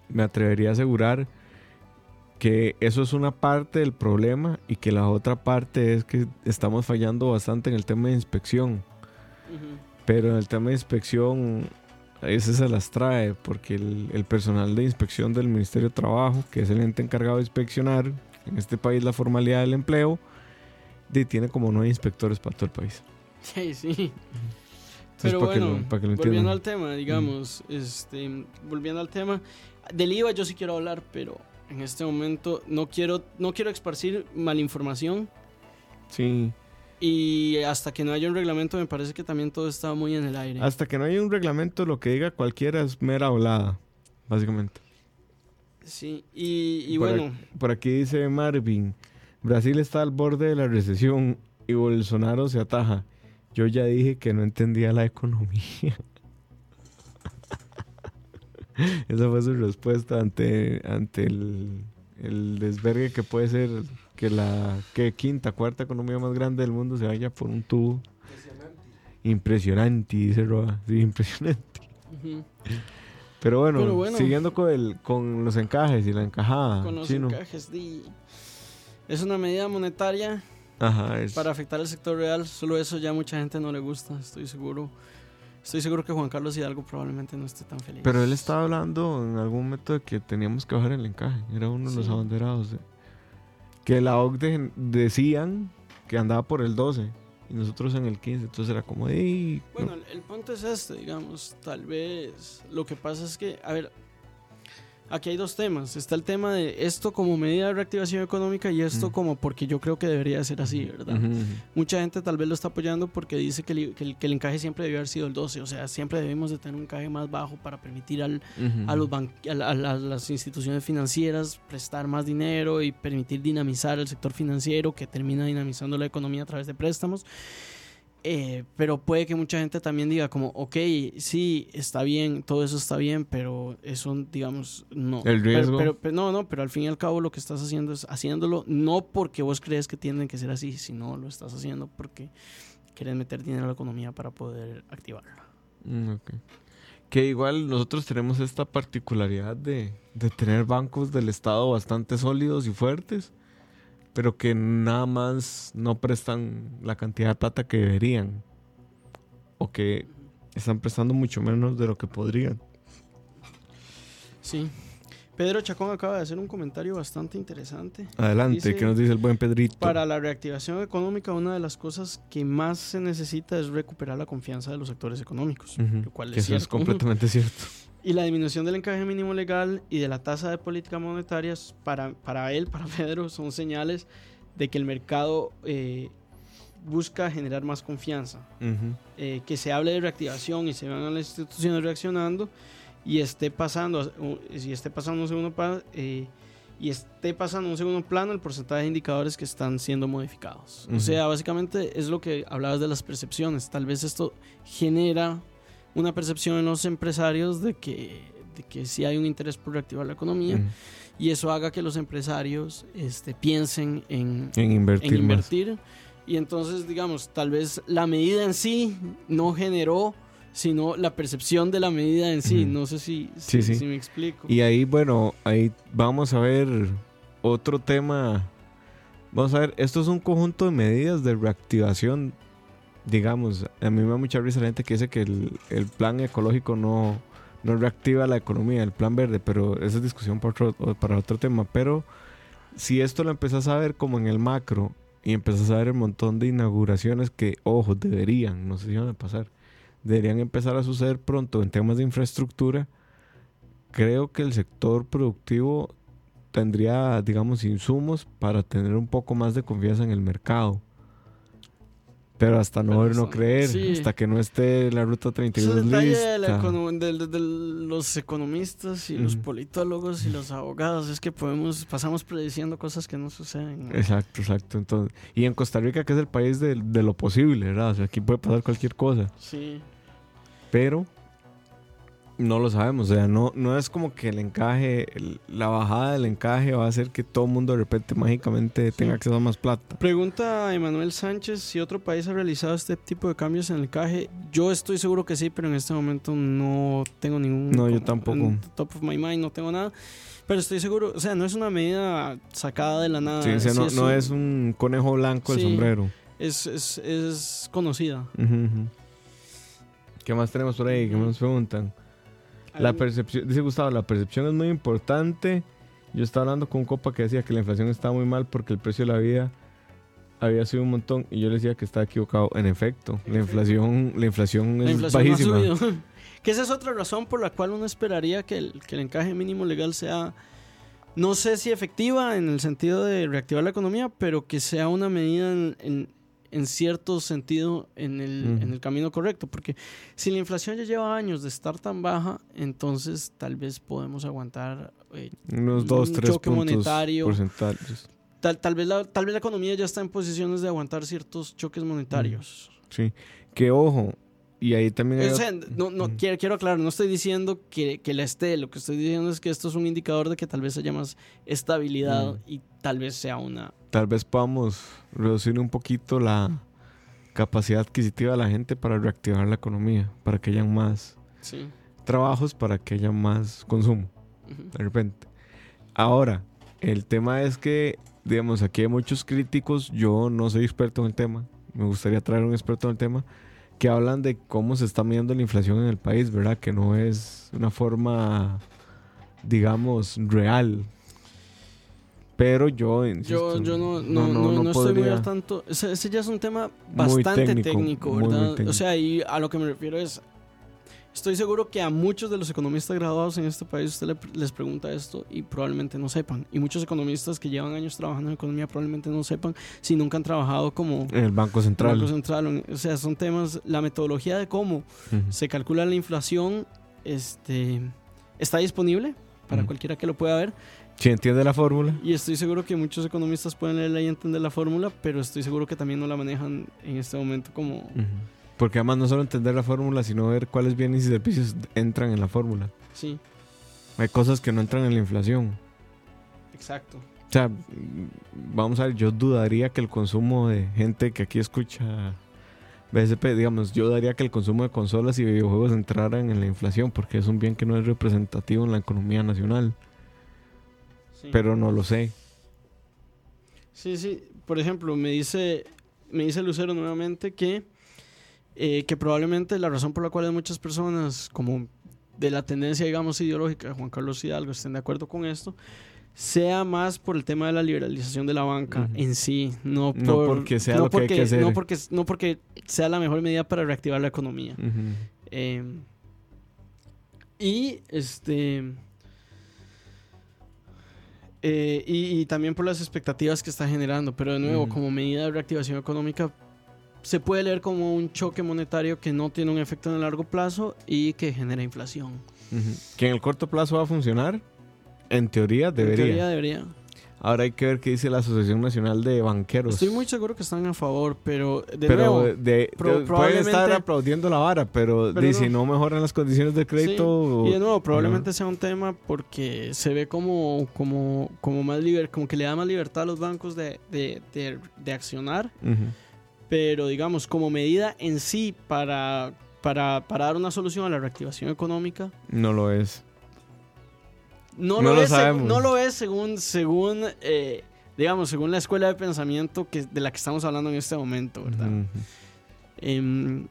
me atrevería a asegurar que eso es una parte del problema y que la otra parte es que estamos fallando bastante en el tema de inspección. Pero en el tema de inspección, ese se las trae, porque el, el personal de inspección del Ministerio de Trabajo, que es el ente encargado de inspeccionar en este país la formalidad del empleo, de- tiene como nueve inspectores para todo el país. Sí, sí. Entonces, Pero para que bueno, lo- para que volviendo entiendan. al tema, digamos, este, volviendo al tema, del IVA yo sí quiero hablar, pero en este momento no quiero, no quiero esparcir malinformación Sí, y hasta que no haya un reglamento me parece que también todo está muy en el aire. hasta que no haya un reglamento, lo que diga cualquiera es mera volada, básicamente. Sí, y, y Por bueno, Por aquí dice Marvin, Brasil está al borde de la recesión y Bolsonaro se ataja. Yo ya dije que no entendía la economía. Esa fue su respuesta ante, ante el, el desvergue que puede ser que la que quinta, cuarta economía más grande del mundo se vaya por un tubo. Impresionante, dice Roa. Sí, impresionante. Pero bueno, Pero bueno. siguiendo con, el, con los encajes y la encajada. con los chino. encajes, di- es una medida monetaria Ajá, es- para afectar al sector real, solo eso ya mucha gente no le gusta, estoy seguro. Estoy seguro que Juan Carlos Hidalgo probablemente no esté tan feliz. Pero él estaba hablando en algún momento de que teníamos que bajar el encaje. Era uno de los Sí. abanderados. de- Que la OCDE decían que andaba por el 12 y nosotros en el 15. Entonces era como, "Ey, no". Bueno, el, el punto es este, digamos, tal vez lo que pasa es que, a ver, aquí hay dos temas. Está el tema de esto como medida de reactivación económica y esto como porque yo creo que debería ser así, ¿verdad? Mucha gente tal vez lo está apoyando porque dice que el, que el- que el encaje siempre debió haber sido el 12, o sea, siempre debemos de tener un encaje más bajo para permitir al, a, los ban- a la- a las instituciones financieras prestar más dinero y permitir dinamizar el sector financiero que termina dinamizando la economía a través de préstamos. Eh, pero puede que mucha gente también diga como, ok, sí, está bien, todo eso está bien, pero eso, digamos, no. El riesgo. Pero, pero- pero- no, no, pero al fin y al cabo lo que estás haciendo es haciéndolo no porque vos crees que tienen que ser así, sino lo estás haciendo porque quieres meter dinero a la economía para poder activarla. Mm, ok. Que igual nosotros tenemos esta particularidad de, de tener bancos del Estado bastante sólidos y fuertes, pero que nada más no prestan la cantidad de plata que deberían. O que están prestando mucho menos de lo que podrían. Sí. Pedro Chacón acaba de hacer un comentario bastante interesante. Adelante, Dice- ¿qué nos dice el buen Pedrito? Para la reactivación económica, una de las cosas que más se necesita es recuperar la confianza de los sectores económicos, lo cual que es eso es cierto. completamente cierto. Y la disminución del encaje mínimo legal y de la tasa de política monetaria, para, para él, para Pedro, son señales de que el mercado eh, busca generar más confianza. Ujú. Eh, que se hable de reactivación y se vean a las instituciones reaccionando y esté pasando, si esté pasando un segundo pa- eh, y esté pasando un segundo plano el porcentaje de indicadores que están siendo modificados. Ujú. O sea, básicamente es lo que hablabas de las percepciones. Tal vez esto genera una percepción en los empresarios de que, de que sí hay un interés por reactivar la economía y eso haga que los empresarios este, piensen en, En invertir, en más. invertir. Y entonces, digamos, tal vez la medida en sí no generó, sino la percepción de la medida en sí. No sé si, Sí, si, sí. si me explico. Y ahí, bueno, ahí vamos a ver otro tema Vamos a ver, esto es un conjunto de medidas de reactivación. Digamos, a mí me da mucha risa la gente que dice que el, el plan ecológico no, no reactiva la economía, el plan verde, pero esa es discusión para otro, para otro tema. Pero si esto lo empezás a ver como en el macro y empezás a ver el montón de inauguraciones que, ojo, deberían, no sé si van a pasar, deberían empezar a suceder pronto en temas de infraestructura, creo que el sector productivo tendría, digamos, insumos para tener un poco más de confianza en el mercado. Pero hasta no ver, no creer, sí. hasta que no esté la ruta Ese es 32 el detalle lista. de, de- los economistas y los Ujú. politólogos y los abogados. Es que podemos, pasamos prediciendo cosas que no suceden. ¿no? Exacto, exacto. Entonces, y en Costa Rica, que es el país de, de lo posible, ¿verdad? O sea, aquí puede pasar cualquier cosa. Sí. Pero no lo sabemos. O sea, no, no es como que el encaje, el- la bajada del encaje va a hacer que todo el mundo de repente mágicamente tenga acceso a más plata. Pregunta a Emanuel Sánchez si otro país ha realizado este tipo de cambios en el CAGE. Yo estoy seguro que sí, pero en este momento no tengo ningún. No, yo tampoco. Top of my mind, no tengo nada. Pero estoy seguro, o sea, no es una medida sacada de la nada. Sí, o sea, sí no, no un- es un conejo blanco el sombrero. Es, es, es conocida. ¿Qué más tenemos por ahí? ¿Qué más nos preguntan? La percepción, dice Gustavo, la percepción es muy importante. Yo estaba hablando con un copa que decía que la inflación estaba muy mal porque el precio de la vida había subido un montón y yo le decía que estaba equivocado. En efecto, la inflación, la inflación La es inflación no ha bajísima. subido. que esa es otra razón por la cual uno esperaría que el, que el encaje mínimo legal sea, no sé si efectiva en el sentido de reactivar la economía, pero que sea una medida en, en- en cierto sentido en el, en el camino correcto. Porque si la inflación ya lleva años de estar tan baja, entonces tal vez podemos aguantar. eh, Unos 2, un 3 choque puntos monetario. tal, tal, vez la, tal vez la economía ya está en posiciones de aguantar ciertos choques monetarios. Sí. Que ojo, y ahí también hay O sea, no, no, quiero, quiero aclarar, no estoy diciendo que, que la esté, lo que estoy diciendo es que esto es un indicador de que tal vez haya más estabilidad y tal vez sea una... tal vez podamos reducir un poquito la capacidad adquisitiva de la gente para reactivar la economía, para que haya más Sí. trabajos, para que haya más consumo. De repente. Ahora, el tema es que, digamos, aquí hay muchos críticos, yo no soy experto en el tema, me gustaría traer un experto en el tema, que hablan de cómo se está midiendo la inflación en el país, ¿verdad? Que no es una forma, digamos, real. Pero yo, insisto, Yo, yo no, no, no, no estoy muy al tanto. Ese, ese ya es un tema Muy bastante técnico, técnico, muy, muy ¿verdad? técnico. O sea, y a lo que me refiero es... Estoy seguro que a muchos de los economistas graduados en este país usted le- les pregunta esto y probablemente no sepan. Y muchos economistas que llevan años trabajando en economía probablemente no sepan si nunca han trabajado como En el Banco Central. Banco Central. O sea, son temas, la metodología de cómo Ujú. se calcula la inflación este, está disponible para Ujú. cualquiera que lo pueda ver. Si entiende la fórmula. Y estoy seguro que muchos economistas pueden leerla y entender la fórmula, pero estoy seguro que también no la manejan en este momento como... Porque además no solo entender la fórmula, sino ver cuáles bienes y servicios entran en la fórmula. Sí, Hay cosas que no entran en la inflación. exacto. O sea, vamos a ver, yo dudaría que el consumo de gente que aquí escucha BSP, digamos, yo daría que el consumo de consolas y videojuegos entraran en la inflación porque es un bien que no es representativo en la economía nacional. Sí. Pero no lo sé. Sí, sí. Por ejemplo, me dice, me dice Lucero nuevamente que, eh, que probablemente la razón por la cual muchas personas, como de la tendencia, digamos, ideológica de Juan Carlos Hidalgo, estén de acuerdo con esto, sea más por el tema de la liberalización de la banca en sí, no, por, No porque sea no lo que hay porque- que hacer. No porque, no porque sea la mejor medida para reactivar la economía. Eh, y este. Eh, y, y también por las expectativas que está generando. Pero de nuevo, como medida de reactivación económica, se puede leer como un choque monetario que no tiene un efecto en el largo plazo y que genera inflación. Que en el corto plazo va a funcionar. En teoría debería. En teoría debería. Ahora hay que ver qué dice la Asociación Nacional de Banqueros. Estoy muy seguro que están a favor, pero de pero nuevo. de, de- pro- pueden estar aplaudiendo la vara, pero, Pero di, no. si no mejoran las condiciones de crédito. Sí, Y de nuevo, probablemente sea un tema porque se ve como, como, como más liber, como que le da más libertad a los bancos de, de, de, de accionar, Ujú. pero digamos, como medida en sí para, para, para dar una solución a la reactivación económica, No lo es. No, No lo, lo es, sabemos. no lo es según, según eh, digamos, según la escuela de pensamiento que, de la que estamos hablando en este momento, ¿verdad? Em,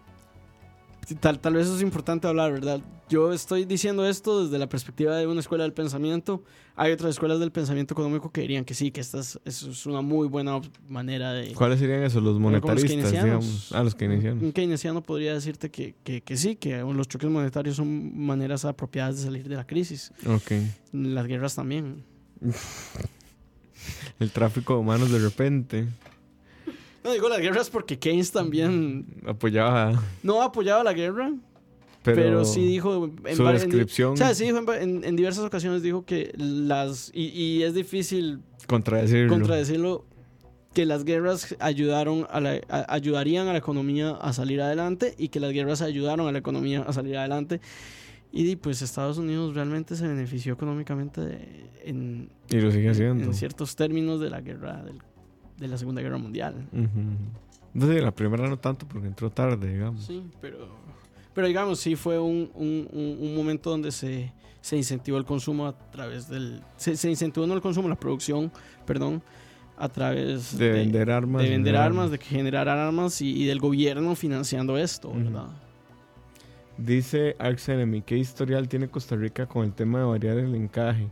tal, tal vez eso es importante hablar, ¿verdad? Yo estoy diciendo esto desde la perspectiva de una escuela del pensamiento. Hay otras escuelas del pensamiento económico que dirían que sí, que esta es, eso es una muy buena manera de... ¿Cuáles serían esos? Los monetaristas, digamos. Ah, los keynesianos. Un keynesiano podría decirte que, que, que sí, que los choques monetarios son maneras apropiadas de salir de la crisis. Ok. Las guerras también. El tráfico de humanos de repente No digo las guerras porque Keynes también apoyaba. no apoyaba la guerra, pero, Pero, sí dijo en su vari- en di- descripción o sea, sí dijo en, en- en diversas ocasiones dijo que las y, y es difícil contradecirlo. contradecirlo que las guerras ayudaron a la, a- ayudarían a la economía a salir adelante y que las guerras ayudaron a la economía a salir adelante y pues Estados Unidos realmente se benefició económicamente de- en, y lo sigue haciendo. en ciertos términos de la guerra del- de la Segunda Guerra Mundial. No sé, la primera no tanto porque entró tarde, digamos. Sí, pero, pero digamos, sí fue un, un- un- un momento donde se, se incentivó el consumo a través del... Se, se incentivó no el consumo, la producción, perdón, a través De, vender armas. de vender armas, de generar armas y, y del gobierno financiando esto. ¿verdad? Dice Arx Enemy, ¿qué historial tiene Costa Rica con el tema de variar el encaje?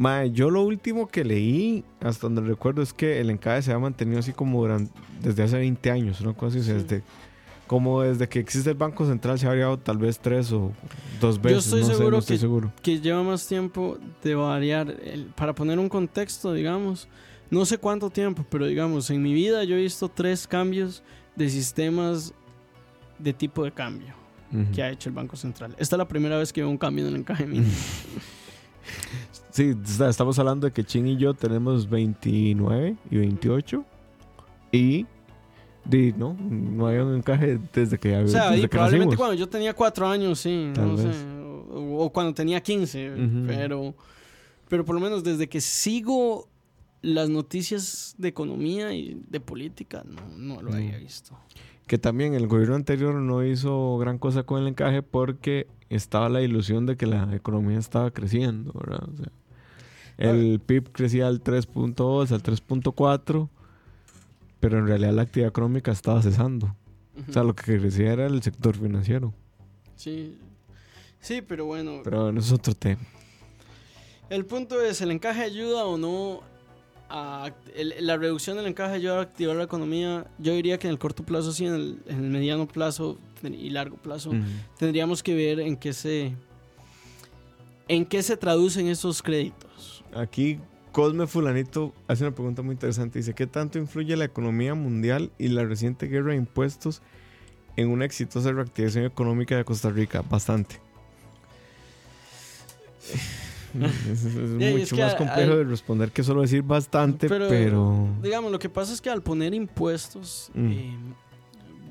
Mae, yo lo último que leí, hasta donde recuerdo, es que el encaje se ha mantenido así como durante, desde hace 20 años, una cosa así, Sí. desde, como desde que existe el Banco Central se ha variado tal vez tres o dos veces, estoy no sé, seguro no estoy que- seguro. Que lleva más tiempo de variar, el- para poner un contexto, digamos, no sé cuánto tiempo, pero digamos, en mi vida yo he visto tres cambios de sistemas de tipo de cambio. Que ha hecho el Banco Central. Esta es la primera vez que veo un cambio en el encaje mínimo. Sí, estamos hablando de que Chin y yo tenemos 29 y 28 y... di, no, no hay un encaje desde que, o sea, y probablemente nacimos. cuando yo tenía cuatro años, sí, Tal no vez. sé, o, o cuando tenía 15, Ujú. pero, pero por lo menos desde que sigo las noticias de economía y de política, no, no lo había visto. Que también el gobierno anterior no hizo gran cosa con el encaje porque estaba la ilusión de que la economía estaba creciendo, ¿verdad? O sea, el PIB crecía al 3.2, al 3.4, pero en realidad la actividad económica estaba cesando. O sea, lo que crecía era el sector financiero. Sí, sí, pero bueno, Pero bueno, es otro tema. el punto es, ¿el encaje ayuda o no? A, el- la reducción del encaje ayuda a activar la economía. Yo diría que en el corto plazo, sí, en el, en el mediano plazo y largo plazo. Tendríamos que ver en qué se en qué se traducen esos créditos. Aquí Cosme Fulanito hace una pregunta muy interesante. Dice, ¿qué tanto influye la economía mundial y la reciente guerra de impuestos en una exitosa reactivación económica de Costa Rica? Bastante. es, mucho que más complejo de responder que solo decir bastante, Pero- pero... Digamos, lo que pasa es que al poner impuestos, Mm. eh,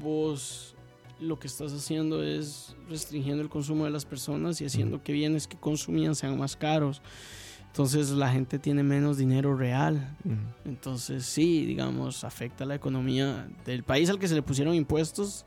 vos lo que estás haciendo es restringiendo el consumo de las personas y haciendo que bienes que consumían sean más caros. Entonces la gente tiene menos dinero real. Entonces sí, digamos, afecta la economía del país al que se le pusieron impuestos.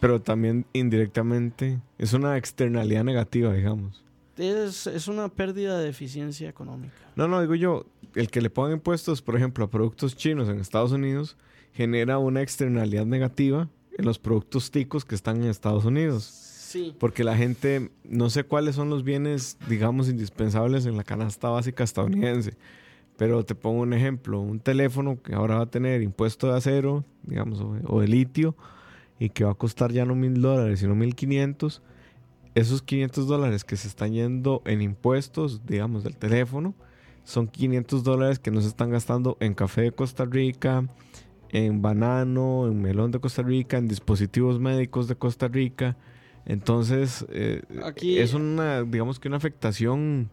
Pero también indirectamente es una externalidad negativa, digamos. Es, es una pérdida de eficiencia económica. No, no, digo yo, el que le pongan impuestos, por ejemplo, a productos chinos en Estados Unidos, genera una externalidad negativa en los productos ticos que están en Estados Unidos. Porque la gente, no sé cuáles son los bienes, digamos, indispensables en la canasta básica estadounidense. Pero te pongo un ejemplo, un teléfono que ahora va a tener impuesto de acero, digamos, o, o de litio, y que va a costar ya no mil dólares, sino mil quinientos. Esos 500 dólares que se están yendo en impuestos, digamos, del teléfono, son 500 dólares que no se están gastando en café de Costa Rica, en banano, en melón de Costa Rica, en dispositivos médicos de Costa Rica. Entonces, eh, Aquí- es una, digamos que una afectación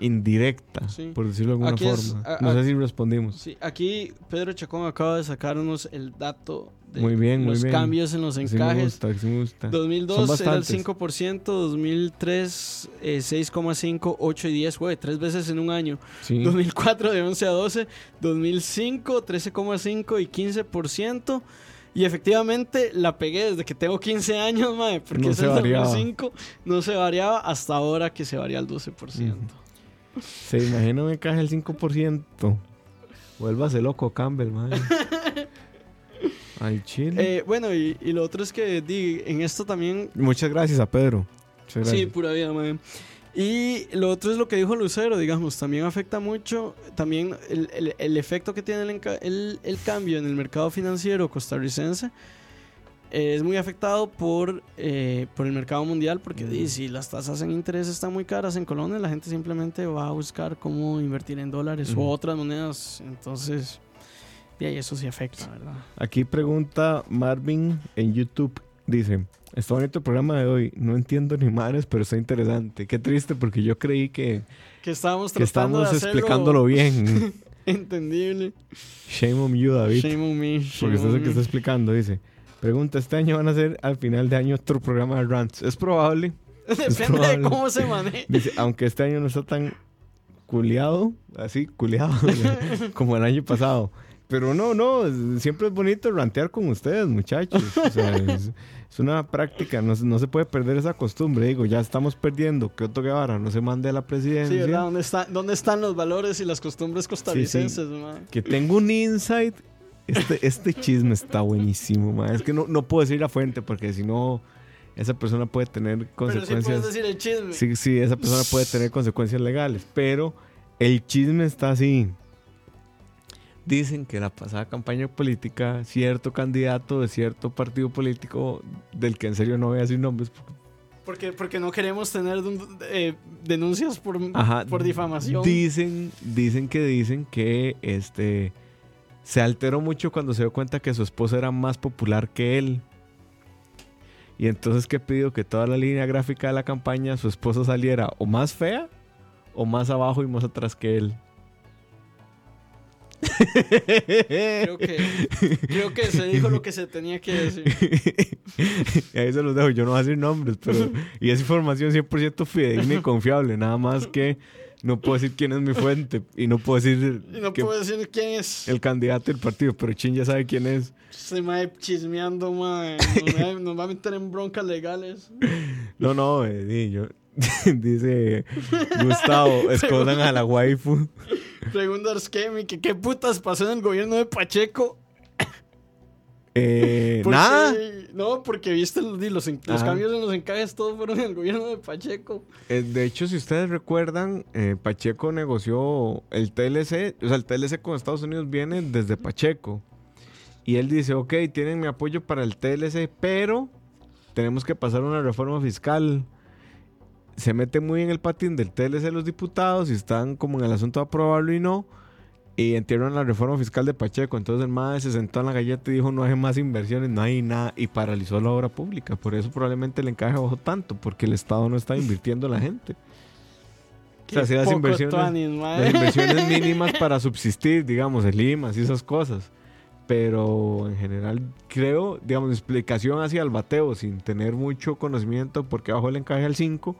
indirecta, Sí. por decirlo de alguna Aquí es- forma. a- no sé si respondimos. Sí, aquí Pedro Chacón acaba de sacarnos el dato de Muy bien, muy los bien. cambios en los Sí me encajes. gusta, sí me gusta. 2002 Son era el bastantes. 5%, 2003 eh, 6,5, 8 y 10, güey, tres veces en un año. Sí. 2004 de 11 a 12, 2005 13,5 y 15%. Y efectivamente la pegué desde que tengo 15 años, mae, porque No es se el variaba. 2005 no se variaba hasta ahora que se varía al 12%. Ujú. Se imagina un encaje del 5%. Vuélvase loco, Campbell, man. Al chile. Eh, bueno, y, y lo otro es que di, en esto también Muchas gracias a Pedro. Sí, pura vida, man. Y lo otro es lo que dijo Lucero, digamos, también afecta mucho, también el, el- el efecto que tiene el, el- el cambio en el mercado financiero costarricense eh, es muy afectado por, eh, por el mercado mundial, porque Mm. si las tasas en interés están muy caras en Colombia, la gente simplemente va a buscar cómo invertir en dólares Ujú. o otras monedas, entonces, y ahí eso sí afecta, ¿verdad? Aquí pregunta Marvin en YouTube. Dice, está bonito el programa de hoy. No entiendo ni madres, pero está interesante. Qué triste porque yo creí que, Que estábamos que estábamos explicándolo bien. entendible. Shame on you, David. Shame on me. Porque usted es el que está explicando. Dice, pregunta, ¿este año van a hacer al final de año otro programa de rants? Es probable. Depende de probable. cómo se maneje. Dice, aunque este año no está tan culiado, así, culiado, como el año pasado. Pero no, no, siempre es bonito rantear con ustedes, muchachos. O sea, es, es una práctica, no, se- no se puede perder esa costumbre. Digo, ya estamos perdiendo que Otto Guevara no se mande a la Sí, presidencia. ¿verdad? ¿Dónde, está, ¿Dónde están los valores y las costumbres costarricenses, ma? que tengo un insight. Este, este chisme está buenísimo, ma. Es que no, no puedo decir la fuente porque si no, esa persona puede tener Pero sí consecuencias. puedes decir el chisme. Sí, sí, esa persona puede tener consecuencias legales, pero el chisme está así. Dicen que la pasada campaña política, cierto candidato de cierto partido político, del que en serio no voy a decir nombres, Porque, porque no queremos tener eh, denuncias por, ajá, por difamación. Dicen, dicen que dicen que este se alteró mucho cuando se dio cuenta que su esposa era más popular que él. Y entonces que pidió que toda la línea gráfica de la campaña su esposa saliera o más fea o más abajo y más atrás que él. Creo que, creo que se dijo lo que se tenía que decir. y ahí se los dejo, yo no voy a decir nombres, pero y es información 100% fidedigna y confiable, nada más que no puedo decir quién es mi fuente y no puedo decir Y no que- puedo decir quién es. el candidato del partido, pero Chin ya sabe quién es. Se me va chismeando, ma. Nos, va- a meter en broncas legales. No, no, eh, yo- dice Gustavo, escolan a la waifu. Pregunta Arskemi que qué putas pasó en el gobierno de Pacheco. Eh, Porque- nada. No, porque viste los, cambios en los encajes, todos fueron en el gobierno de Pacheco. Eh, de hecho, si ustedes recuerdan, eh, Pacheco negoció el TLC, o sea, el TLC con Estados Unidos viene desde Pacheco. Y él dice, ok, tienen mi apoyo para el TLC, pero tenemos que pasar una reforma fiscal. Se mete muy en el patín del TLC los diputados y están como en el asunto de aprobarlo y no. Y entierran la reforma fiscal de Pacheco. Entonces el MAE se sentó en la galleta y dijo, no hay más inversiones, no hay nada. Y paralizó la obra pública. Por eso probablemente el encaje bajó tanto, porque el Estado no está invirtiendo en la gente. O sea, las inversiones- tuanis, ma. Las inversiones mínimas para subsistir, digamos, el IMAS y esas cosas. Pero en general creo, digamos, explicación hacia el bateo sin tener mucho conocimiento porque bajó el encaje al 5,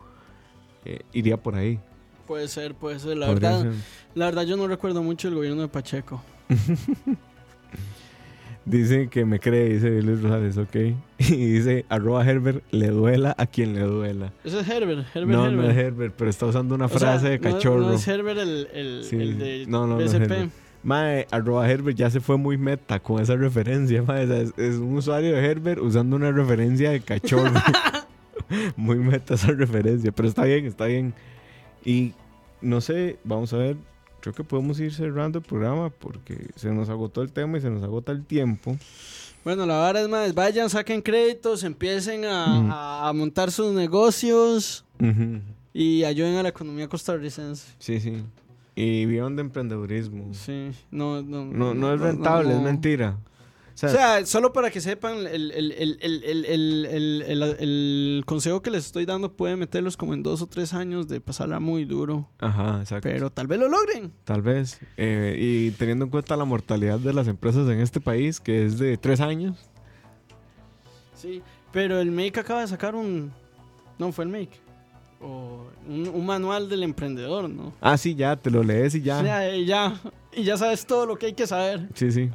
eh, iría por ahí. Puede ser, puede ser. La Podría verdad, ser. la verdad, yo no recuerdo mucho el gobierno de Pacheco. Dice que me cree, dice Luis Rosales, ok. Y dice, arroba Herbert, le duela a quien le duela. Ese es Herbert, Herbert, no, Herbert. no es Herbert, pero está usando una O sea, frase de no- cachorro. No, es Herbert el, el, Sí. el de No, no, no BSP. Herbert. Mae, arroba Herbert ya se fue muy meta con esa referencia. mae. Es, es un usuario de Herbert usando una referencia de cachorro. muy meta esa referencia, pero está bien, está bien. Y no sé, vamos a ver. Creo que podemos ir cerrando el programa porque se nos agotó el tema y se nos agota el tiempo. Bueno, la verdad es más, vayan, saquen créditos, empiecen a, a- a montar sus negocios y ayuden a la economía costarricense. Sí, sí. Y vivan de emprendedurismo. Sí, no, no, No, no es rentable, es no. mentira. O sea, O sea, solo para que sepan, el, el- el- consejo que les estoy dando puede meterlos como en dos o tres años de pasarla muy duro. ajá, exacto. Pero tal vez lo logren. Tal vez. Eh, y teniendo en cuenta la mortalidad de las empresas en este país, que es de tres años. Sí, pero el Make acaba de sacar un... No, fue el Make. O un, un manual del emprendedor, ¿no? Ah, sí, ya, te lo lees y ya. Ya, y ya, y ya sabes todo lo que hay que saber. Sí, sí.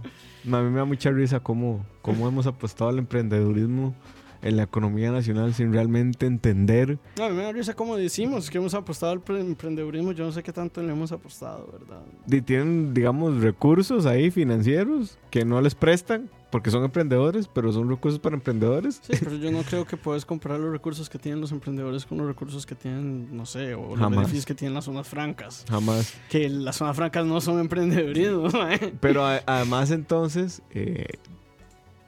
A mí me da mucha risa cómo, cómo hemos apostado al emprendedurismo en la economía nacional sin realmente entender. No, a mí me da como decimos que hemos apostado al pre- emprendedurismo. Yo no sé qué tanto le hemos apostado, ¿verdad? Y tienen, digamos, recursos ahí financieros que no les prestan porque son emprendedores, pero son recursos para emprendedores. Sí, pero yo no creo que puedes comparar los recursos que tienen los emprendedores con los recursos que tienen, no sé, o los Jamás. beneficios que tienen las zonas francas. Jamás. Que las zonas francas no son emprendedurismo. ¿eh? Pero a- además entonces eh,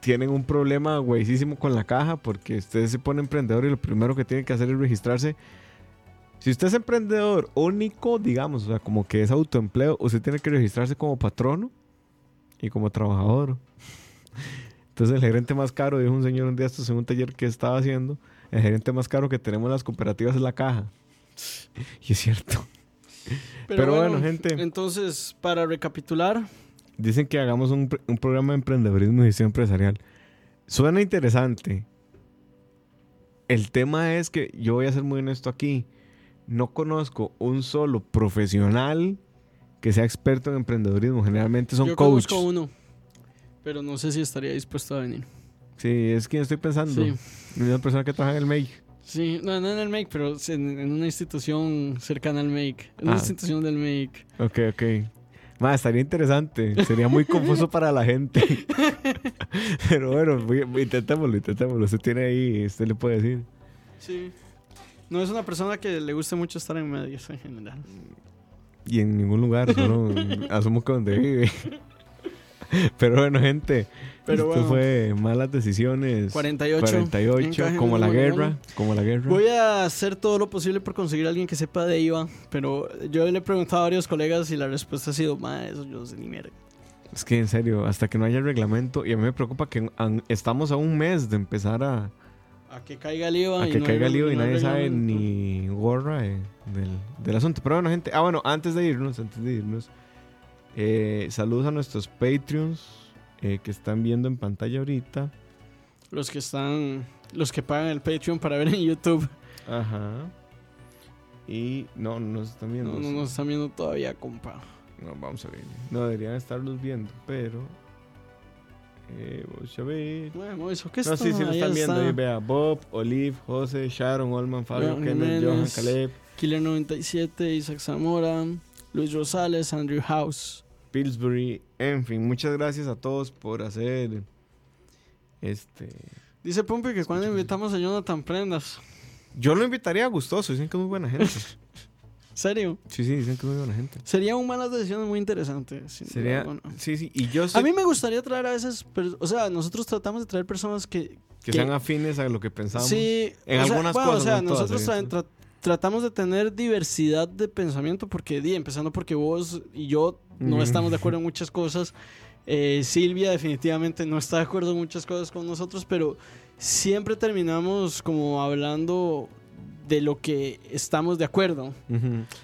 tienen un problema güeyísimo con la caja porque usted se pone emprendedor y lo primero que tiene que hacer es registrarse. Si usted es emprendedor único, digamos, o sea, como que es autoempleo, usted tiene que registrarse como patrono y como trabajador. Entonces el gerente más caro, dijo un señor un día esto en un taller que estaba haciendo, el gerente más caro que tenemos en las cooperativas es la caja. Y es cierto. Pero bueno, gente. Entonces, para recapitular, Dicen que hagamos un, pr- un programa de emprendedurismo y gestión empresarial. Suena interesante. El tema es que yo voy a ser muy honesto aquí. No conozco un solo profesional que sea experto en emprendedurismo. Generalmente son yo coaches. conozco uno, pero no sé si estaría dispuesto a venir. Sí, es quien estoy pensando. Sí. Una persona que trabaja en el MEI. Sí, no, no en el MAKE, pero en, en una institución cercana al MAKE. En una Ah. institución del MAKE. Ok, ok. Ma, estaría interesante. Sería muy confuso para la gente. Pero bueno, intentémoslo, intentémoslo. Usted tiene ahí, usted le puede decir. Sí. No es una persona que le guste mucho estar en medios en general. Y en ningún lugar, solo asumo que donde vive. Pero bueno, gente, Pero esto bueno. fue malas decisiones. 48. 48, Encaje como la guerra, como la guerra. Voy a hacer todo lo posible por conseguir a alguien que sepa de IVA, pero yo le he preguntado a varios colegas y la respuesta ha sido, ma, eso yo no sé ni mierda. Es que en serio, hasta que no haya reglamento, y a mí me preocupa que an- estamos a un mes de empezar a, A que caiga el IVA. a y que no caiga el lío y no nadie sabe ni gorra del, del asunto. Pero bueno, gente, ah, bueno, antes de irnos, antes de irnos, eh, saludos a nuestros Patreons eh, que están viendo en pantalla ahorita. Los que están, los que pagan el Patreon para ver en YouTube. Ajá. Y no, no nos están viendo. No, no nos están viendo todavía, compa. No, vamos a ver. No deberían estarlos viendo, pero. Eh, vamos a ver. Bueno, eso que No, sí, sí lo están viendo. Ahí vea Bob, Olive, José, Sharon, Olman, Fabio, Leon Kenneth, Johan. Caleb, Killer 97, Isaac Zamora, Luis Rosales, Andrew House. Pillsbury. En fin, muchas gracias a todos por hacer. Este. Dice Pompe que cuando invitamos a Jonathan Prendas. Yo lo invitaría a gustoso, dicen que es muy buena gente. ¿Serio? Sí, sí, dicen que es muy buena gente. Sería un malas decisiones muy interesante. sin duda Sería. Sí, sí. Y yo A mí me gustaría traer a veces, o sea, nosotros tratamos de traer personas que... que que- sean afines a lo que pensamos. Sí, En o sea, algunas bueno, cosas, O sea, no nosotros tra- tratamos de tener diversidad de pensamiento porque, di, empezando porque vos y yo no estamos de acuerdo en muchas cosas. Eh, Silvia definitivamente no está de acuerdo en muchas cosas con nosotros, pero siempre terminamos como hablando de lo que estamos de acuerdo.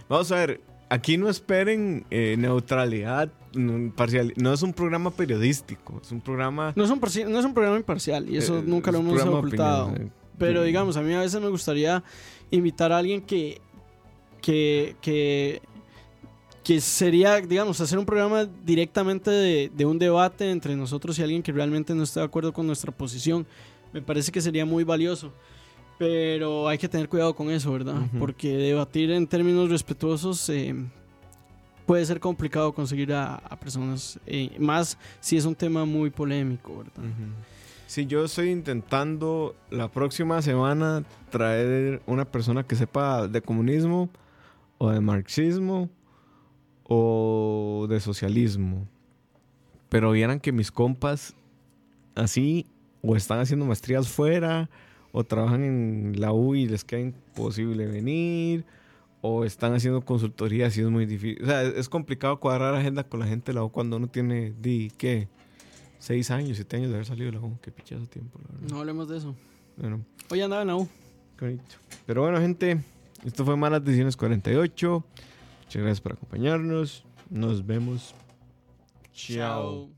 Vamos a ver, aquí no esperen eh, neutralidad, parcial. No es un programa periodístico, es un programa. No es un, no es un programa imparcial y eso eh, nunca lo hemos ocultado. opinión. Pero digamos, a mí a veces me gustaría invitar a alguien que, que, que, que sería, digamos, hacer un programa directamente de, de un debate entre nosotros y alguien que realmente no esté de acuerdo con nuestra posición. Me parece que sería muy valioso. Pero hay que tener cuidado con eso, ¿verdad? Porque debatir en términos respetuosos eh, puede ser complicado conseguir a, a personas, eh, más si es un tema muy polémico, ¿verdad? Ujú. Sí, yo estoy intentando la próxima semana traer una persona que sepa de comunismo o de marxismo o de socialismo. Pero vieran que mis compas así o están haciendo maestrías fuera o trabajan en la U y les queda imposible venir o están haciendo consultorías y es muy difícil. O sea, es complicado cuadrar agenda con la gente de la U cuando uno tiene, di, ¿qué? Seis años, siete años de haber salido de la U. Qué pichazo tiempo, la verdad. No hablemos de eso. Bueno, Hoy andaba en la U. Pero bueno, gente, esto fue Malas Decisiones 48. Muchas gracias por acompañarnos. Nos vemos. Chao.